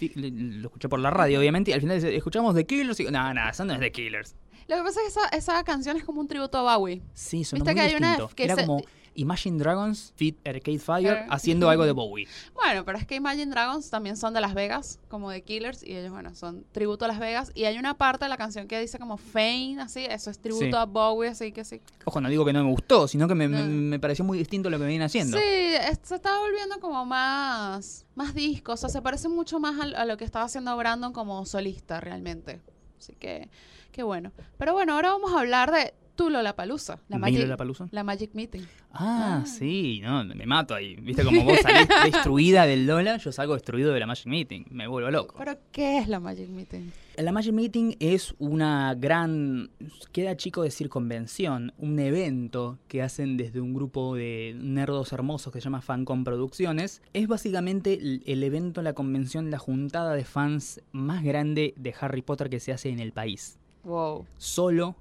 Speaker 2: lo escuché por la radio, obviamente, y al final escuchamos The Killers y digo, no, no, eso no es The Killers.
Speaker 1: Lo que pasa es que esa, esa canción es como un tributo a Bowie.
Speaker 2: Sí, sonó
Speaker 1: Viste
Speaker 2: muy
Speaker 1: que hay una
Speaker 2: distinto.
Speaker 1: que
Speaker 2: Era
Speaker 1: se-
Speaker 2: como Imagine Dragons Fit Arcade Fire haciendo algo de Bowie.
Speaker 1: Bueno, pero es que Imagine Dragons también son de Las Vegas, como de Killers, y ellos, bueno, son tributo a Las Vegas. Y hay una parte de la canción que dice como Fame, así, eso es tributo
Speaker 2: Sí.
Speaker 1: a Bowie, así que sí.
Speaker 2: Ojo, no digo que no me gustó, sino que me, me-
Speaker 1: No.
Speaker 2: me pareció muy distinto a lo que vienen haciendo.
Speaker 1: Sí, es- se está volviendo como más, más discos, o sea, se parece mucho más al- a, lo que estaba haciendo Brandon como solista realmente. Así que, qué bueno. Pero bueno, ahora vamos a hablar de Tu Lollapalooza, la
Speaker 2: ¿Mi
Speaker 1: Magic,
Speaker 2: Lollapalooza?
Speaker 1: la Magic Meeting.
Speaker 2: Ah,
Speaker 1: Ah.
Speaker 2: sí, no, me mato ahí. Viste como vos salís destruida del Lola, yo salgo destruido de la Magic Meeting. Me vuelvo loco.
Speaker 1: Pero, ¿qué es la Magic Meeting?
Speaker 2: La Magic Meeting es una gran, queda chico decir convención, un evento que hacen desde un grupo de nerdos hermosos que se llama Fancom Producciones. Es básicamente el, el evento, la convención, la juntada de fans más grande de Harry Potter que se hace en el país.
Speaker 1: Wow.
Speaker 2: Solo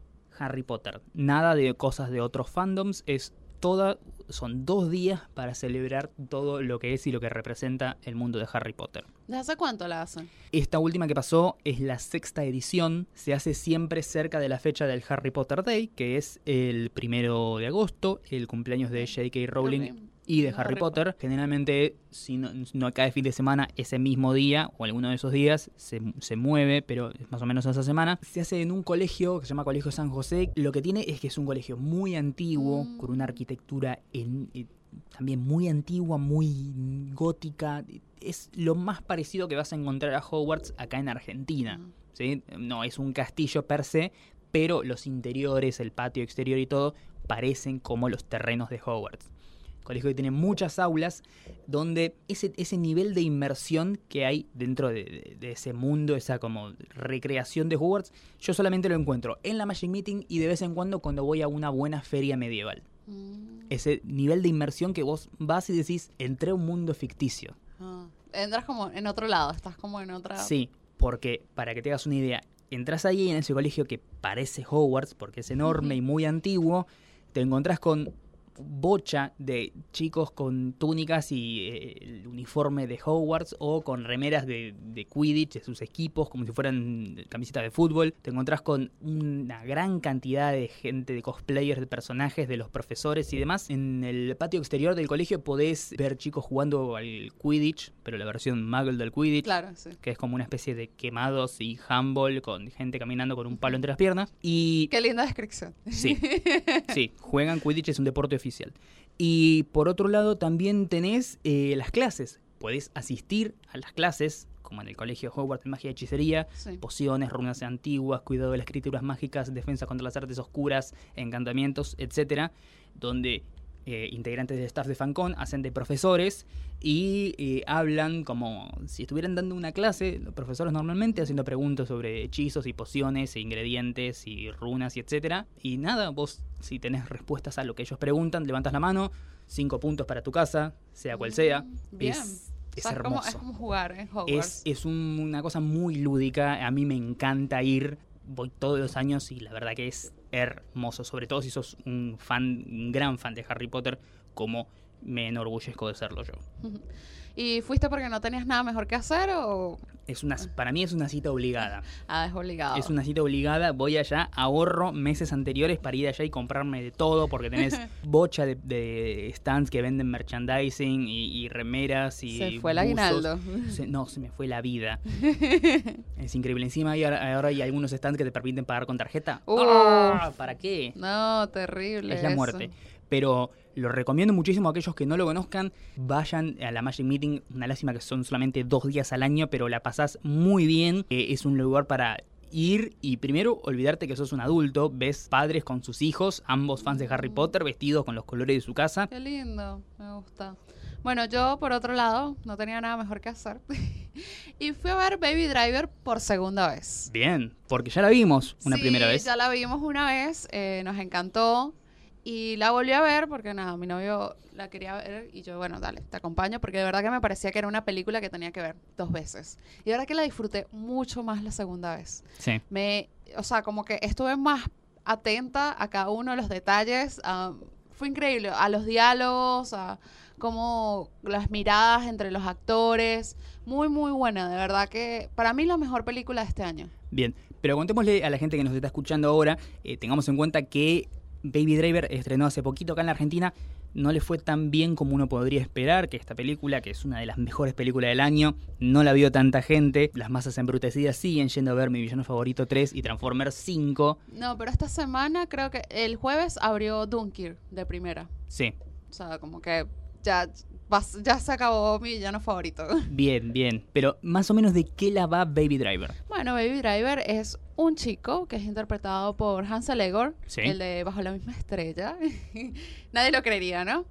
Speaker 2: Harry Potter. Nada de cosas de otros fandoms, es toda, son dos días para celebrar todo lo que es y lo que representa el mundo de Harry Potter.
Speaker 1: ¿Desde hace cuánto la hacen?
Speaker 2: Esta última que pasó es la sexta edición. Se hace siempre cerca de la fecha del Harry Potter Day, que es el primero de agosto, el cumpleaños de J.K. Rowling y de Harry Potter. Generalmente, si no, no cae fin de semana, ese mismo día o alguno de esos días se, se mueve, pero es más o menos esa semana. Se hace en un colegio que se llama Colegio San José. Lo que tiene es que es un colegio muy antiguo,
Speaker 1: Mm.
Speaker 2: con una arquitectura en- eh, también muy antigua, muy gótica. Es lo más parecido que vas a encontrar a Hogwarts acá en Argentina.
Speaker 1: Mm.
Speaker 2: ¿sí? No es un castillo per se, pero los interiores, el patio exterior y todo parecen como los terrenos de Hogwarts. Colegio que tiene muchas aulas donde ese, ese nivel de inmersión que hay dentro de, de- de ese mundo, esa como recreación de Hogwarts, yo solamente lo encuentro en la Magic Meeting y de vez en cuando cuando voy a una buena feria medieval.
Speaker 1: Mm.
Speaker 2: Ese nivel de inmersión que vos vas y decís, entré a un mundo ficticio.
Speaker 1: Ah. Entras como en otro lado, estás como en otra...
Speaker 2: Sí, porque para que te hagas una idea, entras ahí en ese colegio que parece Hogwarts porque es enorme y muy antiguo, te encontrás con bocha de chicos con túnicas y eh, el uniforme de Hogwarts o con remeras de, de Quidditch, de sus equipos, como si fueran camisetas de fútbol. Te encontrás con una gran cantidad de gente, de cosplayers, de personajes, de los profesores y demás. En el patio exterior del colegio podés ver chicos jugando al Quidditch, pero la versión muggle del Quidditch
Speaker 1: Claro, sí.
Speaker 2: que es como una especie de quemados y handball con gente caminando con un palo entre las piernas. Y
Speaker 1: Qué linda descripción.
Speaker 2: sí, sí, juegan Quidditch, es un deporte oficial. Y por otro lado también tenés eh, las clases. Podés asistir a las clases, como en el colegio Hogwarts de magia y hechicería,
Speaker 1: Sí.
Speaker 2: pociones, runas antiguas, cuidado de las escrituras mágicas, defensa contra las artes oscuras, encantamientos, etcétera, donde eh, integrantes del staff de Fancon hacen de profesores y eh, hablan como si estuvieran dando una clase, los profesores normalmente haciendo preguntas sobre hechizos y pociones e ingredientes y runas y etcétera. Y nada, vos si tenés respuestas a lo que ellos preguntan, levantas la mano, cinco puntos para tu casa, sea cual sea.
Speaker 1: Mm, Bien.
Speaker 2: Es,
Speaker 1: O
Speaker 2: es
Speaker 1: sea, como,
Speaker 2: hermoso.
Speaker 1: es como jugar en
Speaker 2: Es,
Speaker 1: Hogwarts.
Speaker 2: es un- una cosa muy lúdica. A mí me encanta ir. Voy todos los años y la verdad que es hermoso. Sobre todo si sos un fan, un gran fan de Harry Potter, como me enorgullezco de serlo yo.
Speaker 1: ¿Y fuiste porque no tenías nada mejor que hacer o...?
Speaker 2: Es una, para mí es una cita obligada.
Speaker 1: Ah, es obligado.
Speaker 2: Es una cita obligada. Voy allá, ahorro meses anteriores para ir allá y comprarme de todo, porque tenés bocha de, de stands que venden merchandising y, y remeras y.
Speaker 1: Se fue el aguinaldo.
Speaker 2: Se- no, se me fue la vida. es increíble. Encima hay, ahora, hay algunos stands que te permiten pagar con tarjeta.
Speaker 1: Uh.
Speaker 2: ¡Ah! ¿Para qué?
Speaker 1: No, terrible.
Speaker 2: Es la
Speaker 1: eso.
Speaker 2: muerte. Pero lo recomiendo muchísimo a aquellos que no lo conozcan. Vayan a la Magic Meeting. Una lástima que son solamente dos días al año, pero la pasás muy bien. Eh, es un lugar para ir y primero olvidarte que sos un adulto. Ves padres con sus hijos, ambos fans de Harry Potter, vestidos con los colores de su casa.
Speaker 1: Qué lindo, me gusta. Bueno, yo por otro lado no tenía nada mejor que hacer y fui a ver Baby Driver por segunda vez.
Speaker 2: Bien, porque ya la vimos una
Speaker 1: Sí,
Speaker 2: primera vez.
Speaker 1: ya la vimos una vez, eh, nos encantó y la volví a ver porque nada, mi novio la quería ver y yo, bueno, dale, te acompaño porque de verdad que me parecía que era una película que tenía que ver dos veces. Y verdad que la disfruté mucho más la segunda vez.
Speaker 2: Sí.
Speaker 1: Me, o sea, como que estuve más atenta a cada uno de los detalles. fue increíble, a los diálogos, a como las miradas entre los actores. Muy, muy buena, de verdad que para mí la mejor película de este año.
Speaker 2: Bien, pero contémosle a la gente que nos está escuchando ahora, eh, tengamos en cuenta que Baby Driver estrenó hace poquito acá en la Argentina. No le fue tan bien como uno podría esperar, que esta película, que es una de las mejores películas del año, no la vio tanta gente. Las masas embrutecidas siguen yendo a ver Mi Villano Favorito 3 y Transformers 5.
Speaker 1: No, pero esta semana creo que el jueves abrió Dunkirk de primera.
Speaker 2: Sí,
Speaker 1: O sea, como que ya, vas- ya se acabó mi villano favorito.
Speaker 2: bien, bien. Pero más o menos de qué la va Baby Driver.
Speaker 1: Bueno, Baby Driver es un chico que es interpretado por Hansel Egor,
Speaker 2: Sí.
Speaker 1: el de Bajo la misma estrella. Nadie lo creería, ¿no?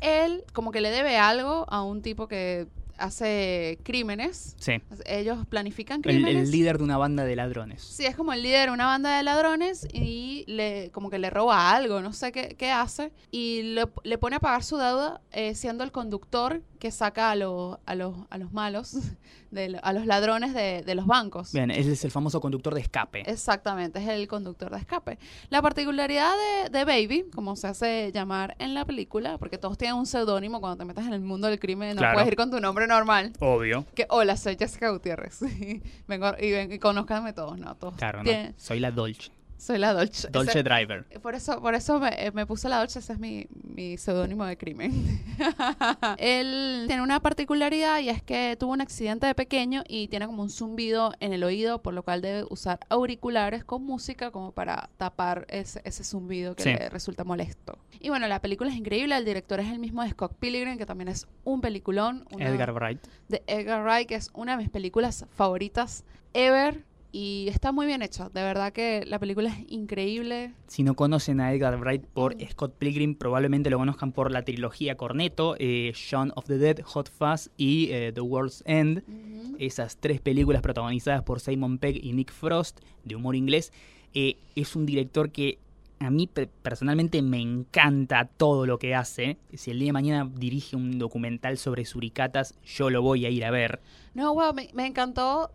Speaker 1: Él como que le debe algo a un tipo que hace crímenes.
Speaker 2: Sí.
Speaker 1: Ellos planifican
Speaker 2: El,
Speaker 1: crímenes.
Speaker 2: el líder de una banda de ladrones.
Speaker 1: Sí, es como el líder de una banda de ladrones y le como que le roba algo, no sé qué, qué hace, y le, le pone a pagar su deuda eh, siendo el conductor que saca a, los a, los, a los malos, de lo- a los ladrones de, de los bancos.
Speaker 2: Bien, él es el famoso conductor de escape.
Speaker 1: Exactamente, es el conductor de escape. La particularidad de, de Baby, como se hace llamar en la película, porque todos tienen un seudónimo cuando te metes en el mundo del crimen, no
Speaker 2: Claro.
Speaker 1: puedes ir con tu nombre normal.
Speaker 2: Obvio.
Speaker 1: Que, hola, soy Jessica Gutiérrez. Vengo y, ven, y conózcanme todos, ¿no? Todos
Speaker 2: Claro, ¿no?
Speaker 1: tienen-
Speaker 2: Soy la Dolce.
Speaker 1: Soy la Dolce.
Speaker 2: Dolce
Speaker 1: Ese-
Speaker 2: Driver.
Speaker 1: por eso, por eso me, eh, me puse la Dolce, ese es mi, mi seudónimo de crimen. Él tiene una particularidad y es que tuvo un accidente de pequeño y tiene como un zumbido en el oído, por lo cual debe usar auriculares con música como para tapar ese, ese zumbido que
Speaker 2: Sí.
Speaker 1: le resulta molesto. Y bueno, la película es increíble, el director es el mismo de Scott Pilgrim, que también es un peliculón. una-
Speaker 2: Edgar Wright.
Speaker 1: de Edgar Wright, que es una de mis películas favoritas ever. Y está muy bien hecha. De verdad que la película es increíble.
Speaker 2: Si no conocen a Edgar Wright por Scott Pilgrim, probablemente lo conozcan por la trilogía Cornetto, eh, Shaun of the Dead, Hot Fuzz y eh, The World's End. Esas tres películas protagonizadas por Simon Pegg y Nick Frost, de humor inglés. Eh, es un director que a mí pe- personalmente me encanta todo lo que hace. Si el día de mañana dirige un documental sobre suricatas, yo lo voy a ir a ver.
Speaker 1: No, wow, me, encantó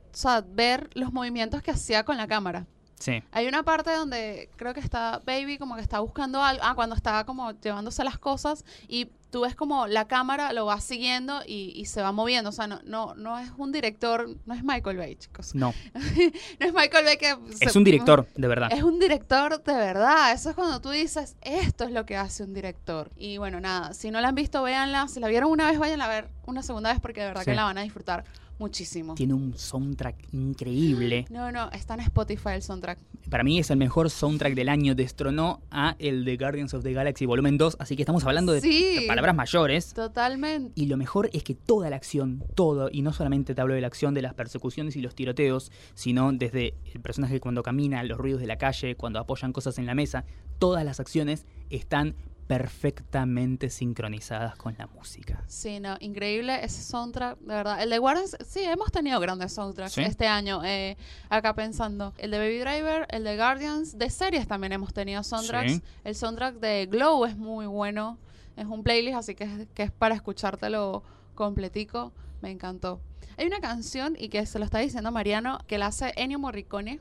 Speaker 1: ver los movimientos que hacía con la cámara.
Speaker 2: Sí.
Speaker 1: Hay una parte donde creo que está Baby como que está buscando algo. Ah, cuando está como llevándose las cosas y tú ves como la cámara lo va siguiendo y, y se va moviendo. O sea, no, no, no es un director, no es Michael Bay, chicos.
Speaker 2: No,
Speaker 1: No es Michael Bay que...
Speaker 2: es un director, de verdad.
Speaker 1: Es un director de verdad. Eso es cuando tú dices, esto es lo que hace un director. Y bueno, nada, si no la han visto, véanla. Si la vieron una vez, vayan a ver una segunda vez porque de verdad
Speaker 2: Sí.
Speaker 1: que la van a disfrutar muchísimo.
Speaker 2: Tiene un soundtrack increíble.
Speaker 1: No, no, está en Spotify el soundtrack.
Speaker 2: Para mí es el mejor soundtrack del año. Destronó a el de Guardians of the Galaxy Volumen 2. Así que estamos hablando de
Speaker 1: Sí.
Speaker 2: palabras mayores.
Speaker 1: Totalmente.
Speaker 2: Y lo mejor es que toda la acción, todo, y no solamente te hablo de la acción de las persecuciones y los tiroteos, sino desde el personaje cuando camina, los ruidos de la calle, cuando apoyan cosas en la mesa, todas las acciones están perfectamente sincronizadas con la música.
Speaker 1: Sí, no, increíble ese soundtrack, de verdad. El de Guardians, sí, hemos tenido grandes soundtracks
Speaker 2: ¿Sí?
Speaker 1: este año. eh, acá pensando, el de Baby Driver, el de Guardians, de series también hemos tenido soundtracks.
Speaker 2: Sí.
Speaker 1: El soundtrack de Glow es muy bueno. Es un playlist, así que es, que es para escuchártelo completico. Me encantó. Hay una canción, y que se lo está diciendo Mariano, que la hace Ennio Morricone,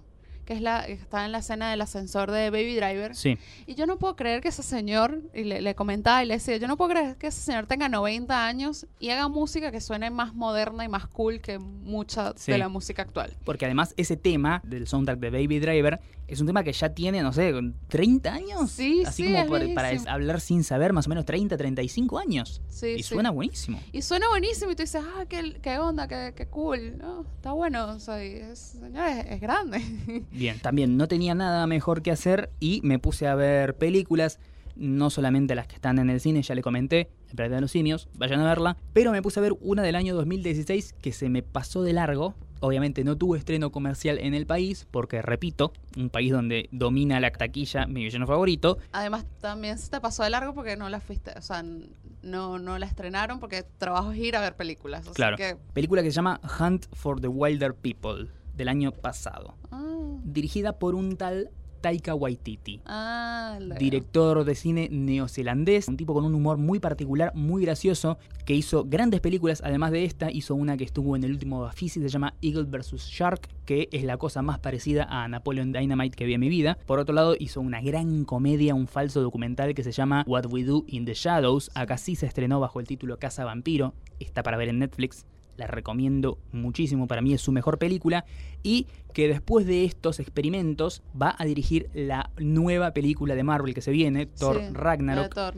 Speaker 1: que es la que está en la escena del ascensor de Baby Driver.
Speaker 2: Sí,
Speaker 1: Y yo no puedo creer que ese señor, y le, le comentaba y le decía, yo no puedo creer que ese señor tenga 90 años y haga música que suene más moderna y más cool que mucha
Speaker 2: Sí.
Speaker 1: de la música actual.
Speaker 2: porque además ese tema del soundtrack de Baby Driver es un tema que ya tiene, no sé, 30 años.
Speaker 1: Sí,
Speaker 2: Así
Speaker 1: sí,
Speaker 2: como para hablar sin saber, más o menos 30, 35 años.
Speaker 1: Sí,
Speaker 2: y
Speaker 1: sí.
Speaker 2: suena buenísimo.
Speaker 1: Y suena buenísimo y tú dices, ah, qué, qué onda, qué, qué cool. No, está bueno, o sea, es grande.
Speaker 2: Bien, también no tenía nada mejor que hacer y me puse a ver películas, no solamente las que están en el cine, ya le comenté, El planeta de los simios, vayan a verla, pero me puse a ver una del año 2016 que se me pasó de largo. Obviamente no tuvo estreno comercial en el país, porque repito, un país donde domina la taquilla mi villano favorito.
Speaker 1: Además, también se te pasó de largo porque no la fuiste, o sea, no, no la estrenaron porque trabajo es ir a ver películas. Así
Speaker 2: Claro.
Speaker 1: que,
Speaker 2: Película que se llama Hunt for the Wilder People, del año pasado.
Speaker 1: ah,
Speaker 2: Dirigida por un tal Taika Waititi.
Speaker 1: ah,
Speaker 2: director de cine neozelandés, un tipo con un humor muy particular, muy gracioso, que hizo grandes películas, además de esta, hizo una que estuvo en el último Bafisi, se llama Eagle vs. Shark, que es la cosa más parecida a Napoleon Dynamite que vi en mi vida. Por otro lado, hizo una gran comedia, un falso documental que se llama What We Do in the Shadows, acá sí se estrenó bajo el título Casa Vampiro, está para ver en Netflix. La recomiendo muchísimo, para mí es su mejor película, y que después de estos experimentos va a dirigir la nueva película de Marvel que se viene, Thor
Speaker 1: Sí,
Speaker 2: Ragnarok
Speaker 1: la de Thor.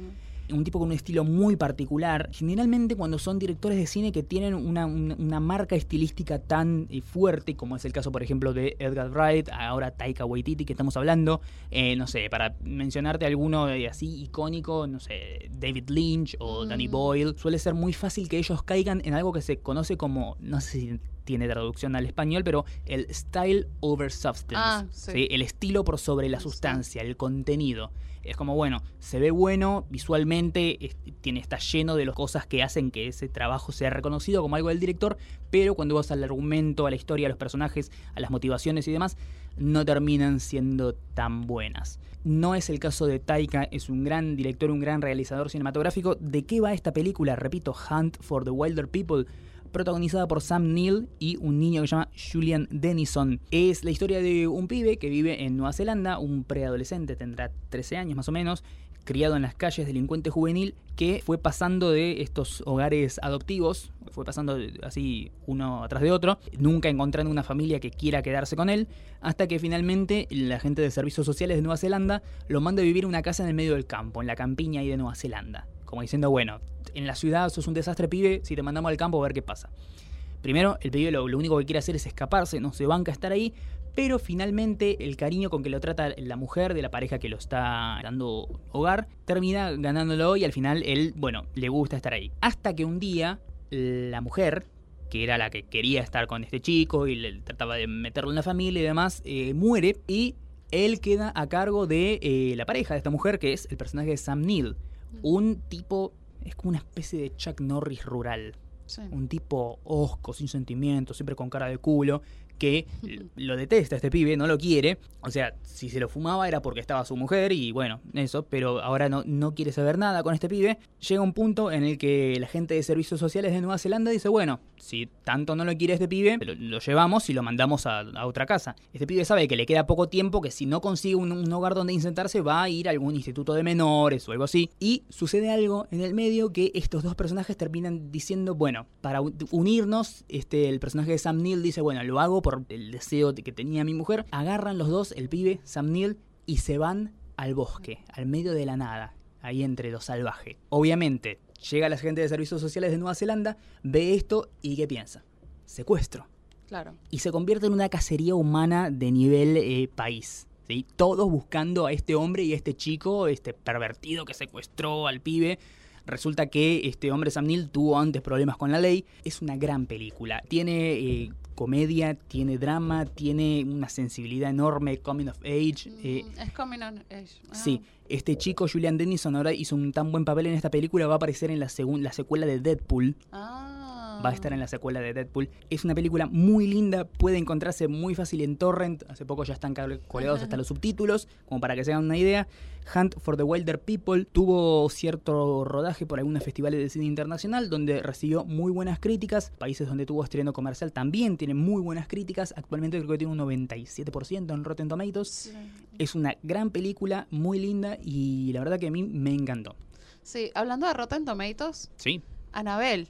Speaker 2: Un tipo con un estilo muy particular. Generalmente cuando son directores de cine que tienen una, una- una marca estilística tan eh, fuerte, como es el caso, por ejemplo, de Edgar Wright, ahora Taika Waititi, que estamos hablando, eh, no sé, para mencionarte alguno eh, así icónico, no sé, David Lynch o Danny
Speaker 1: Mm.
Speaker 2: Boyle, suele ser muy fácil que ellos caigan en algo que se conoce como, no sé si tiene traducción al español, pero el style over substance.
Speaker 1: Ah, sí.
Speaker 2: ¿sí? El estilo por sobre la sustancia, el contenido. Es como, bueno, se ve bueno visualmente, tiene, está lleno de las cosas que hacen que ese trabajo sea reconocido como algo del director, pero cuando vas al argumento, a la historia, a los personajes, a las motivaciones y demás, no terminan siendo tan buenas. No es el caso de Taika, es un gran director, un gran realizador cinematográfico. ¿De qué va esta película? Repito, Hunt for the Wilder People protagonizada por Sam Neill y un niño que se llama Julian Dennison. Es la historia de un pibe que vive en Nueva Zelanda, un preadolescente, tendrá 13 años más o menos, criado en las calles, delincuente juvenil, que fue pasando de estos hogares adoptivos, fue pasando así uno atrás de otro, nunca encontrando una familia que quiera quedarse con él, hasta que finalmente la gente de servicios sociales de Nueva Zelanda lo manda a vivir en una casa en el medio del campo, en la campiña ahí de Nueva Zelanda. Como diciendo, bueno, en la ciudad sos un desastre pibe, si te mandamos al campo a ver qué pasa. Primero, el pibe lo, único que quiere hacer es escaparse, no se banca estar ahí, pero finalmente el cariño con que lo trata la mujer de la pareja que lo está dando hogar termina ganándolo y al final él, bueno, le gusta estar ahí. Hasta que un día la mujer, que era la que quería estar con este chico y le trataba de meterlo en la familia y demás, eh, muere y él queda a cargo de eh, la pareja de esta mujer, que es el personaje de Sam Neill. Un tipo, es como una especie de Chuck Norris rural
Speaker 1: Sí.
Speaker 2: un tipo osco, sin sentimientos, siempre con cara de culo, que lo detesta este pibe, no lo quiere. O sea, si se lo fumaba era porque estaba su mujer y bueno, eso, pero ahora no, no quiere saber nada con este pibe. Llega un punto en el que la gente de servicios sociales de Nueva Zelanda dice, bueno, si tanto no lo quiere este pibe, lo, lo llevamos y lo mandamos a, otra casa. Este pibe sabe que le queda poco tiempo, que si no consigue un, hogar donde insertarse va a ir a algún instituto de menores o algo así. Y sucede algo en el medio que estos dos personajes terminan diciendo, bueno, para unirnos, este, el personaje de Sam Neill dice, bueno, lo hago por el deseo de que tenía mi mujer. Agarran los dos, el pibe, Sam Neill, y se van al bosque, al medio de la nada, ahí entre lo salvaje. Obviamente, llega la gente de servicios sociales de Nueva Zelanda, ve esto y ¿qué piensa? Secuestro
Speaker 1: Claro.
Speaker 2: y se convierte en una cacería humana de nivel eh, país. ¿sí? Todos buscando a este hombre y a este chico, este pervertido que secuestró al pibe. Resulta que este hombre Sam Neill tuvo antes problemas con la ley. Es una gran película. Tiene eh, comedia, tiene drama, tiene una sensibilidad enorme, coming of age. eh,
Speaker 1: Mm, es coming on age. Ah.
Speaker 2: Sí, este chico Julian Dennison ahora hizo un tan buen papel en esta película, va a aparecer en la, segun- la secuela de Deadpool.
Speaker 1: Ah.
Speaker 2: Va a estar en la secuela de Deadpool. Es una película muy linda, puede encontrarse muy fácil en Torrent. Hace poco ya están col- colgados hasta los subtítulos, como para que se hagan una idea. Hunt for the Wilder People tuvo cierto rodaje por algunos festivales de cine internacional, donde recibió muy buenas críticas. Países donde tuvo estreno comercial también tienen muy buenas críticas. Actualmente creo que tiene un 97% en Rotten Tomatoes.
Speaker 1: Sí.
Speaker 2: Es una gran película, muy linda y la verdad que a mí me encantó.
Speaker 1: Sí, hablando de Rotten Tomatoes,
Speaker 2: Sí.
Speaker 1: Anabel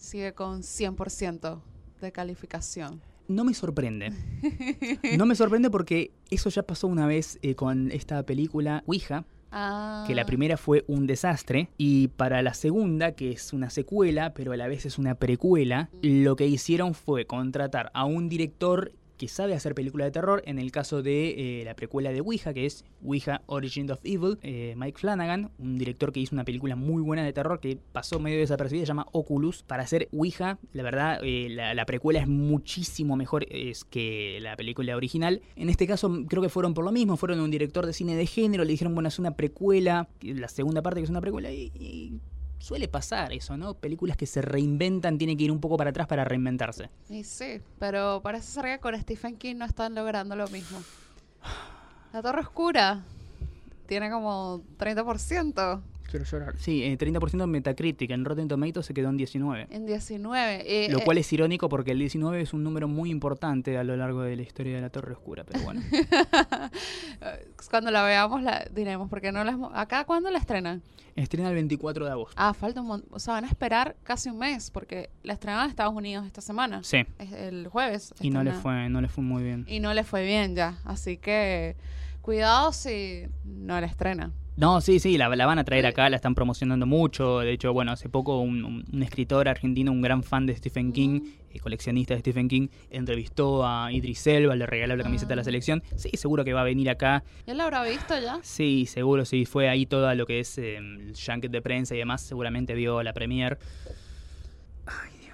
Speaker 1: sigue con 100% de calificación.
Speaker 2: No me sorprende. No me sorprende porque eso ya pasó una vez eh, con esta película Ouija,
Speaker 1: Ah.
Speaker 2: que la primera fue un desastre y para la segunda, que es una secuela, pero a la vez es una precuela, lo que hicieron fue contratar a un director que sabe hacer películas de terror, en el caso de eh, la precuela de Ouija, que es Ouija Origin of Evil, eh, Mike Flanagan, un director que hizo una película muy buena de terror que pasó medio desapercibida, se llama Oculus, para hacer Ouija, la verdad, eh, la, la precuela es muchísimo mejor es que la película original. En este caso creo que fueron por lo mismo, fueron un director de cine de género, le dijeron, bueno, es una precuela, la segunda parte que es una precuela, y suele pasar eso, ¿no? Películas que se reinventan tienen que ir un poco para atrás para reinventarse.
Speaker 1: Y sí, pero parece ser que con Stephen King no están logrando lo mismo. La Torre Oscura tiene como 30%.
Speaker 2: Quiero llorar. Sí, eh, 30% en Metacritic. En Rotten Tomatoes se quedó en 19.
Speaker 1: En 19. eh,
Speaker 2: Lo
Speaker 1: eh,
Speaker 2: cual es irónico porque el 19 es un número muy importante a lo largo de la historia de la Torre Oscura. Pero bueno.
Speaker 1: Cuando la veamos la diremos, porque no la hemos- ¿Acá cuándo la estrenan?
Speaker 2: Estrena el 24 de agosto.
Speaker 1: Ah, falta un montón. O sea, van a esperar casi un mes, porque la estrenaron en Estados Unidos esta semana.
Speaker 2: Sí.
Speaker 1: Es el jueves.
Speaker 2: Y no le fue, no le fue muy bien.
Speaker 1: Y no le fue bien ya. Así que cuidado si no la estrenan.
Speaker 2: No, sí, sí, la, la van a traer acá, la están promocionando mucho. De hecho, bueno, hace poco un, un- un escritor argentino, un gran fan de Stephen King, eh, coleccionista de Stephen King, entrevistó a Idris Elba, le regaló la camiseta de la
Speaker 1: Ah.
Speaker 2: selección. Sí, seguro que va a venir acá.
Speaker 1: ¿Ya la habrá visto ya?
Speaker 2: Sí, seguro, sí, fue ahí todo lo que es eh, el junket de prensa y demás. Seguramente vio la premier.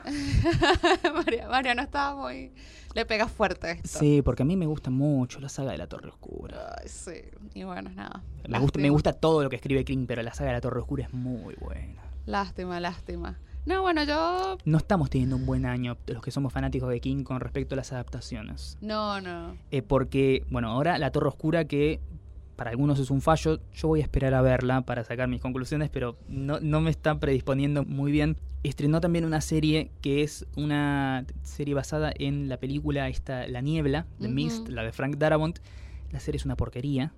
Speaker 1: María, María no estaba muy... Le pega fuerte esto.
Speaker 2: Sí, porque a mí me gusta mucho la saga de la Torre Oscura.
Speaker 1: Ay, sí. Y bueno, nada.
Speaker 2: Me gusta, me gusta todo lo que escribe King, pero la saga de la Torre Oscura es muy buena.
Speaker 1: Lástima, lástima. No, bueno, yo...
Speaker 2: No estamos teniendo un buen año los que somos fanáticos de King con respecto a las adaptaciones.
Speaker 1: No, no.
Speaker 2: Eh, porque, bueno, ahora La Torre Oscura, que para algunos es un fallo, yo voy a esperar a verla para sacar mis conclusiones, pero no, no me está predisponiendo muy bien. Estrenó también una serie que es una serie basada en la película esta La Niebla, The. Mist, la de Frank Darabont. La serie es una porquería.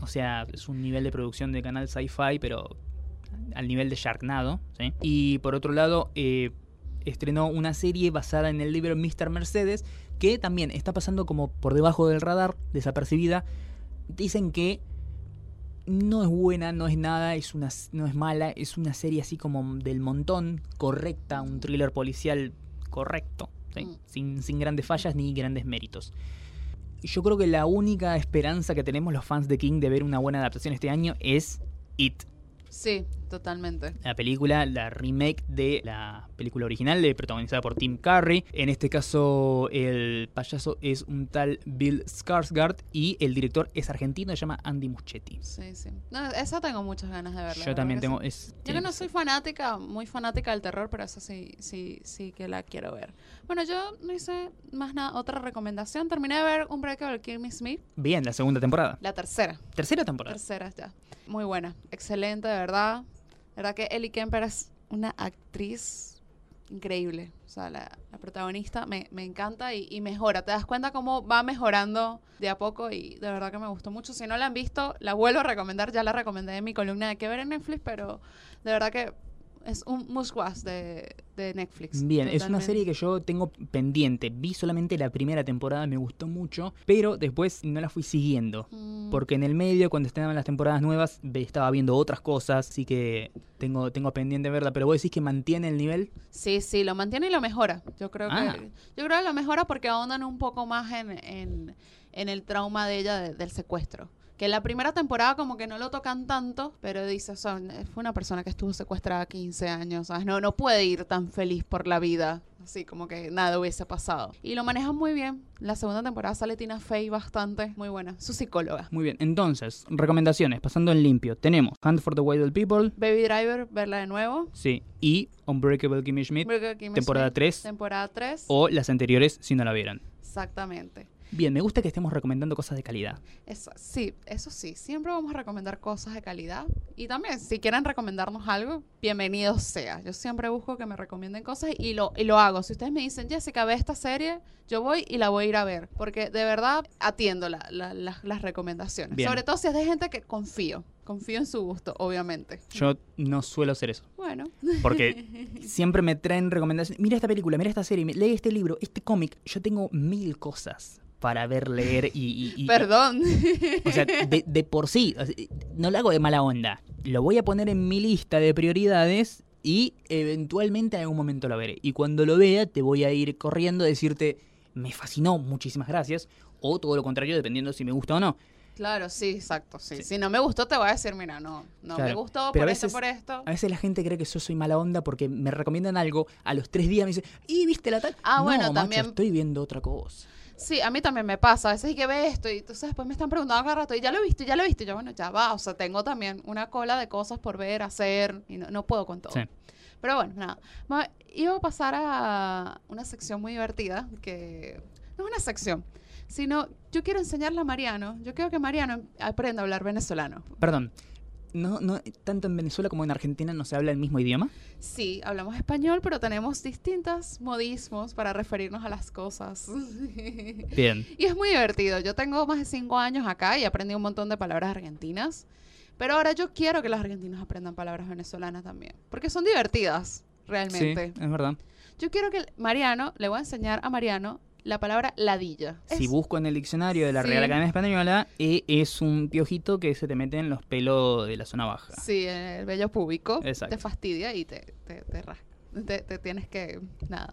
Speaker 2: O sea, es un nivel de producción de canal sci-fi, pero al nivel de Sharknado. ¿sí? Y por otro lado, eh, estrenó una serie basada en el libro Mr. Mercedes, que también está pasando como por debajo del radar, desapercibida. Dicen que no es buena, no es nada, es una, no es mala, es una serie así como del montón, correcta, un thriller policial correcto, ¿sí?
Speaker 1: Mm.
Speaker 2: sin, sin grandes fallas ni grandes méritos. Yo creo que la única esperanza que tenemos los fans de King de ver una buena adaptación este año es It,
Speaker 1: Sí, totalmente.
Speaker 2: la película, la remake de la película original, de, protagonizada por Tim Curry. En este caso, el payaso es un tal Bill Skarsgård y el director es argentino, se llama Andy Muschietti.
Speaker 1: Sí, sí. No, esa tengo muchas ganas de verla.
Speaker 2: Yo
Speaker 1: de
Speaker 2: también tengo.
Speaker 1: que
Speaker 2: Es,
Speaker 1: sí. Yo que no soy fanática, muy fanática del terror, pero esa sí, sí, sí que la quiero ver. Bueno, yo no hice más nada, otra recomendación. Terminé de ver Unbreakable Kimmy Smith,
Speaker 2: Bien, la segunda temporada.
Speaker 1: la tercera.
Speaker 2: Tercera temporada.
Speaker 1: Tercera ya. Muy buena, excelente, de verdad. De verdad que Ellie Kemper es una actriz increíble. O sea, la, protagonista me, me encanta y, y mejora. Te das cuenta cómo va mejorando de a poco y de verdad que me gustó mucho. Si no la han visto, la vuelvo a recomendar. Ya la recomendé en mi columna de que ver en Netflix, pero de verdad que es un must watch de, de Netflix.
Speaker 2: Bien, es una serie que yo tengo pendiente. Vi solamente la primera temporada, me gustó mucho, pero después no la fui siguiendo.
Speaker 1: Mm,
Speaker 2: Porque en el medio, cuando estaban las temporadas nuevas, estaba viendo otras cosas, así que tengo, tengo pendiente verla. Pero vos decís que mantiene el nivel.
Speaker 1: Sí, sí, lo mantiene y lo mejora. Yo creo
Speaker 2: Ah.
Speaker 1: que yo creo que lo mejora porque ahondan un poco más en, en, en el trauma de ella de- del secuestro. Que en la primera temporada como que no lo tocan tanto, pero dice, son, fue una persona que estuvo secuestrada 15 años, ¿sabes? No, no puede ir tan feliz por la vida, así como que nada hubiese pasado. Y lo manejan muy bien. La segunda temporada sale Tina Fey bastante, muy buena. Su psicóloga.
Speaker 2: Muy bien, entonces, recomendaciones, pasando en limpio. Tenemos Hunt for the Wild People,
Speaker 1: Baby Driver, verla de nuevo.
Speaker 2: sí, y Unbreakable Kimmy Schmidt,
Speaker 1: Burger King
Speaker 2: temporada
Speaker 1: Smith,
Speaker 2: 3,
Speaker 1: Temporada 3.
Speaker 2: o las anteriores si no la vieron.
Speaker 1: Exactamente.
Speaker 2: Bien, me gusta que estemos recomendando cosas de calidad.
Speaker 1: Eso, sí, eso sí, siempre vamos a recomendar cosas de calidad. Y también, si quieren recomendarnos algo, bienvenido sea. Yo siempre busco que me recomienden cosas y lo, y lo hago. Si ustedes me dicen, Jessica, ve esta serie, yo voy y la voy a ir a ver. Porque de verdad atiendo la- la- la- las recomendaciones.
Speaker 2: Bien.
Speaker 1: Sobre todo si es de gente que confío. Confío en su gusto, obviamente.
Speaker 2: Yo no suelo hacer eso.
Speaker 1: Bueno,
Speaker 2: Porque siempre me traen recomendaciones. Mira esta película, mira esta serie, lee este libro, este cómic. Yo tengo mil cosas para ver, leer y... y- y-
Speaker 1: perdón.
Speaker 2: O sea, de, de por sí, o sea, no lo hago de mala onda. Lo voy a poner en mi lista de prioridades y eventualmente en algún momento lo veré. Y cuando lo vea, te voy a ir corriendo a decirte, me fascinó, muchísimas gracias. O todo lo contrario, dependiendo si me gusta o no.
Speaker 1: claro, sí, exacto. Sí.
Speaker 2: Sí.
Speaker 1: Si no me gustó, te voy a decir, mira, no, no me gustó
Speaker 2: pero
Speaker 1: por
Speaker 2: a
Speaker 1: esto,
Speaker 2: veces-
Speaker 1: por esto.
Speaker 2: A veces la gente cree que yo soy mala onda porque me recomiendan algo, a los tres días me dicen, ¿y viste la tal?
Speaker 1: Ah,
Speaker 2: no,
Speaker 1: bueno,
Speaker 2: macho,
Speaker 1: también-
Speaker 2: estoy viendo otra cosa.
Speaker 1: Sí, a mí también me pasa. A veces hay que ver esto y entonces después me están preguntando cada rato, y ya lo he visto, ya lo he visto. Y yo, bueno, ya va. O sea, tengo también una cola de cosas por ver, hacer, y no, no puedo con todo.
Speaker 2: Sí.
Speaker 1: Pero bueno, nada. Ma- Iba a pasar a una sección muy divertida, que no es una sección, sino yo quiero enseñarle a Mariano, yo quiero que Mariano aprenda a hablar venezolano.
Speaker 2: Perdón, no, no, tanto en Venezuela como en Argentina no se habla el mismo idioma.
Speaker 1: Sí, hablamos español, pero tenemos distintos modismos para referirnos a las cosas.
Speaker 2: Bien.
Speaker 1: Y es muy divertido. Yo tengo más de cinco años acá y aprendí un montón de palabras argentinas. Pero ahora yo quiero que los argentinos aprendan palabras venezolanas también. Porque son divertidas, realmente.
Speaker 2: Sí, es verdad.
Speaker 1: Yo quiero que Mariano, le voy a enseñar a Mariano la palabra ladilla.
Speaker 2: Si
Speaker 1: Es-
Speaker 2: busco en el diccionario de la
Speaker 1: Sí.
Speaker 2: Real Academia Española, eh, es un piojito que se te mete en los pelos de la zona baja.
Speaker 1: Sí, el vello púbico
Speaker 2: Exacto.
Speaker 1: te fastidia y te, te, te rasca. Te, te tienes que... Nada.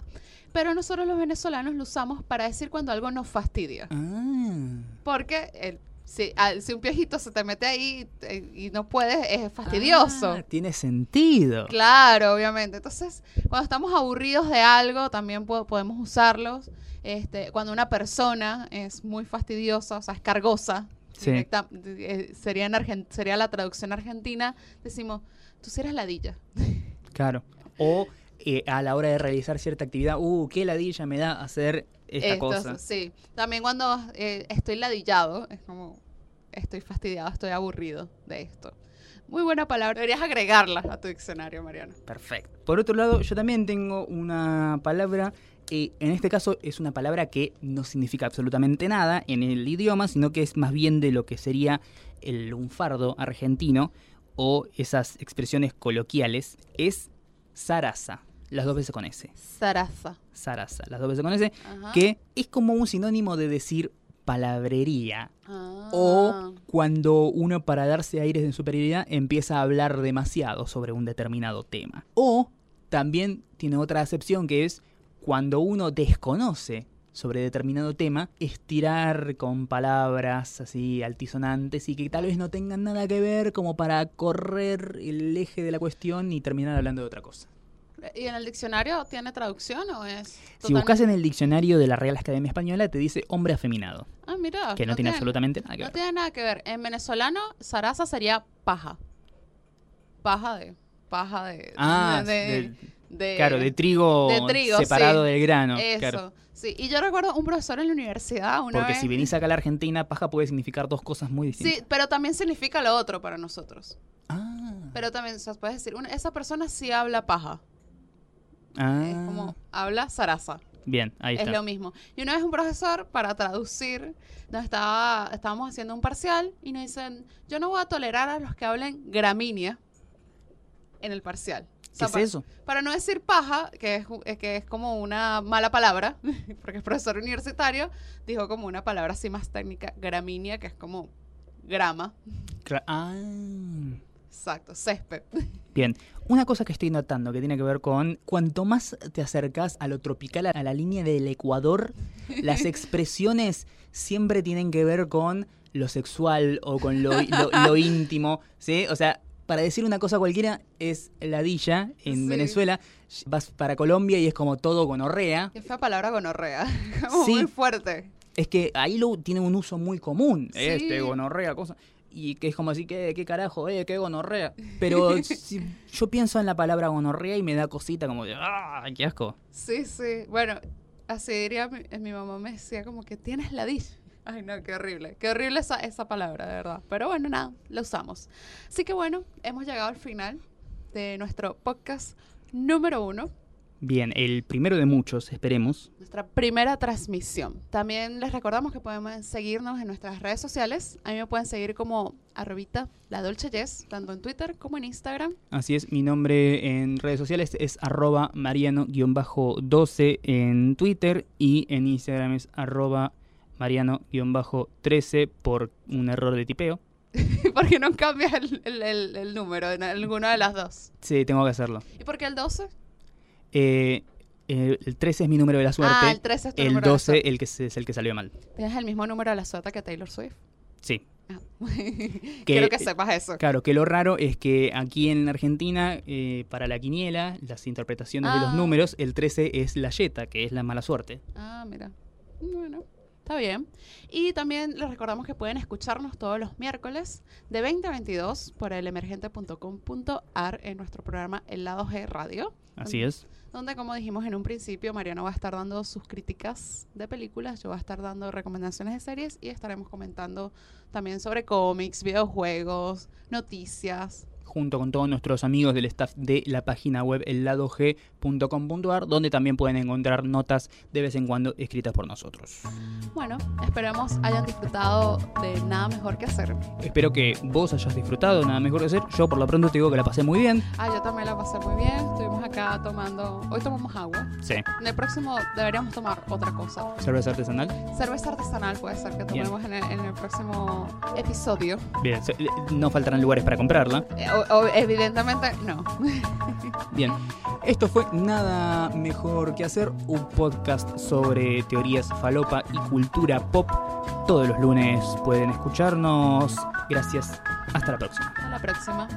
Speaker 1: Pero nosotros los venezolanos lo usamos para decir cuando algo nos fastidia.
Speaker 2: Ah.
Speaker 1: Porque el, si, al- si un piojito se te mete ahí eh, y no puedes, es fastidioso.
Speaker 2: Ah, tiene sentido.
Speaker 1: Claro, obviamente. Entonces, cuando estamos aburridos de algo, también po- podemos usarlos. Este, cuando una persona es muy fastidiosa, o sea, es cargosa,
Speaker 2: Sí.
Speaker 1: directa- eh, sería, en Argen- sería la traducción argentina, decimos, tú sí eres ladilla.
Speaker 2: Claro. O eh, a la hora de realizar cierta actividad, uh, qué ladilla me da hacer esta cosa.
Speaker 1: Sí. También cuando eh, estoy ladillado, es como, estoy fastidiado, estoy aburrido de esto. Muy buena palabra. Deberías agregarla a tu diccionario, Mariano.
Speaker 2: Perfecto. Por otro lado, yo también tengo una palabra, eh, en este caso es una palabra que no significa absolutamente nada en el idioma, sino que es más bien de lo que sería el lunfardo argentino o esas expresiones coloquiales. Es zaraza, las dos veces con S.
Speaker 1: Zaraza.
Speaker 2: Zaraza, las dos veces con S,
Speaker 1: Ajá.
Speaker 2: que es como un sinónimo de decir palabrería.
Speaker 1: Ah.
Speaker 2: O cuando uno para darse aires de superioridad empieza a hablar demasiado sobre un determinado tema. O también tiene otra acepción que es cuando uno desconoce sobre determinado tema, estirar con palabras así altisonantes y que tal vez no tengan nada que ver como para correr el eje de la cuestión y terminar hablando de otra cosa.
Speaker 1: ¿Y en el diccionario tiene traducción o es?
Speaker 2: Si buscas en el diccionario de la Real Academia Española te dice hombre afeminado,
Speaker 1: Ah, mira.
Speaker 2: que no, tiene absolutamente nada que
Speaker 1: No
Speaker 2: ver.
Speaker 1: tiene nada que ver. En venezolano, zaraza sería paja. Paja de. Paja de.
Speaker 2: Ah,
Speaker 1: de, de-
Speaker 2: claro, de trigo,
Speaker 1: de trigo,
Speaker 2: separado
Speaker 1: sí.
Speaker 2: del grano.
Speaker 1: Eso.
Speaker 2: claro.
Speaker 1: Sí. Y yo recuerdo un profesor en la universidad una
Speaker 2: Porque
Speaker 1: vez.
Speaker 2: si venís acá a la Argentina, paja puede significar dos cosas muy distintas.
Speaker 1: Sí, pero también significa lo otro para nosotros.
Speaker 2: Ah.
Speaker 1: Pero también, o sea, puedes decir, una- esa persona sí habla paja.
Speaker 2: Ah.
Speaker 1: Es como, habla zaraza.
Speaker 2: Bien, ahí
Speaker 1: Es
Speaker 2: está.
Speaker 1: lo mismo. Y una vez un profesor, para traducir, nos estaba, estábamos haciendo un parcial y nos dicen, yo no voy a tolerar a los que hablen gramínea en el parcial. O
Speaker 2: ¿Qué
Speaker 1: sea,
Speaker 2: es eso?
Speaker 1: para no decir paja, que es, eh, que es como una mala palabra, porque es profesor universitario, dijo como una palabra así más técnica, gramínea, que es como grama.
Speaker 2: Ah.
Speaker 1: Exacto, césped.
Speaker 2: Bien, una cosa que estoy notando que tiene que ver con cuanto más te acercas a lo tropical, a la línea del Ecuador, las expresiones siempre tienen que ver con lo sexual o con lo, lo- lo íntimo, ¿sí? O sea, para decir una cosa cualquiera es ladilla en
Speaker 1: Sí.
Speaker 2: Venezuela, vas para Colombia y es como todo gonorrea.
Speaker 1: Qué fea palabra gonorrea. como
Speaker 2: Sí.
Speaker 1: muy fuerte.
Speaker 2: Es que ahí lo tiene un uso muy común,
Speaker 1: Sí.
Speaker 2: este, gonorrea, cosa. Y que es como así, ¿qué, qué carajo, eh, qué gonorrea? Pero si yo pienso en la palabra gonorrea y me da cosita como de, ¡ah, qué asco!
Speaker 1: Sí, sí. Bueno, así diría mi, eh, mi mamá me decía como que tienes ladilla. Ay, no, qué horrible. Qué horrible esa, esa palabra, de verdad. Pero bueno, nada, la usamos. Así que bueno, hemos llegado al final de nuestro podcast número uno,
Speaker 2: Bien, el primero de muchos, esperemos.
Speaker 1: nuestra primera transmisión. También les recordamos que pueden seguirnos en nuestras redes sociales. A mí me pueden seguir como arrobita la Dolce Yes, tanto en Twitter como en Instagram.
Speaker 2: Así es, mi nombre en redes sociales es arroba mariano-12 en Twitter y en Instagram es arroba mariano-13 por un error de tipeo.
Speaker 1: ¿Por qué no cambias el, el- el- el número en alguna de las dos?
Speaker 2: Sí, tengo que hacerlo.
Speaker 1: ¿Y por qué el 12?
Speaker 2: Eh, el, el 13 es mi número de la suerte.
Speaker 1: Ah, el 13 es tu
Speaker 2: el
Speaker 1: número de la
Speaker 2: 12
Speaker 1: suerte.
Speaker 2: el que es el que salió mal.
Speaker 1: Tienes el mismo número de la suerte que Taylor Swift.
Speaker 2: Sí.
Speaker 1: Ah. Quiero que sepas eso.
Speaker 2: Claro, que lo raro es que aquí en Argentina, eh, para la quiniela, las interpretaciones de los
Speaker 1: Ah.
Speaker 2: números, el 13 es la yeta, que es la mala suerte.
Speaker 1: Ah, mira. Bueno, está bien. Y también les recordamos que pueden escucharnos todos los miércoles de 20 a 22 por el emergente.com.ar en nuestro programa El Lado G Radio.
Speaker 2: Así es.
Speaker 1: donde como dijimos en un principio, Mariano va a estar dando sus críticas de películas, yo voy a estar dando recomendaciones de series y estaremos comentando también sobre cómics, videojuegos, noticias,
Speaker 2: junto con todos nuestros amigos del staff de la página web elladog.com.ar, donde también pueden encontrar notas de vez en cuando escritas por nosotros.
Speaker 1: Bueno, esperemos hayan disfrutado de Nada Mejor que Hacer.
Speaker 2: Espero que vos hayas disfrutado de Nada Mejor que Hacer. Yo por lo pronto te digo que la pasé muy bien.
Speaker 1: Ah, yo también la pasé muy bien. Estuvimos acá tomando... Hoy tomamos agua.
Speaker 2: Sí.
Speaker 1: En el próximo deberíamos tomar otra cosa.
Speaker 2: ¿Cerveza artesanal?
Speaker 1: Cerveza artesanal puede ser que tomemos en el, en el, próximo episodio.
Speaker 2: Bien, no faltarán lugares para comprarla.
Speaker 1: Eh, o, o, evidentemente no.
Speaker 2: Bien, esto fue Nada Mejor que Hacer, un podcast sobre teorías falopa y cultura pop. Todos los lunes pueden escucharnos. Gracias. Hasta la próxima.
Speaker 1: Hasta la próxima.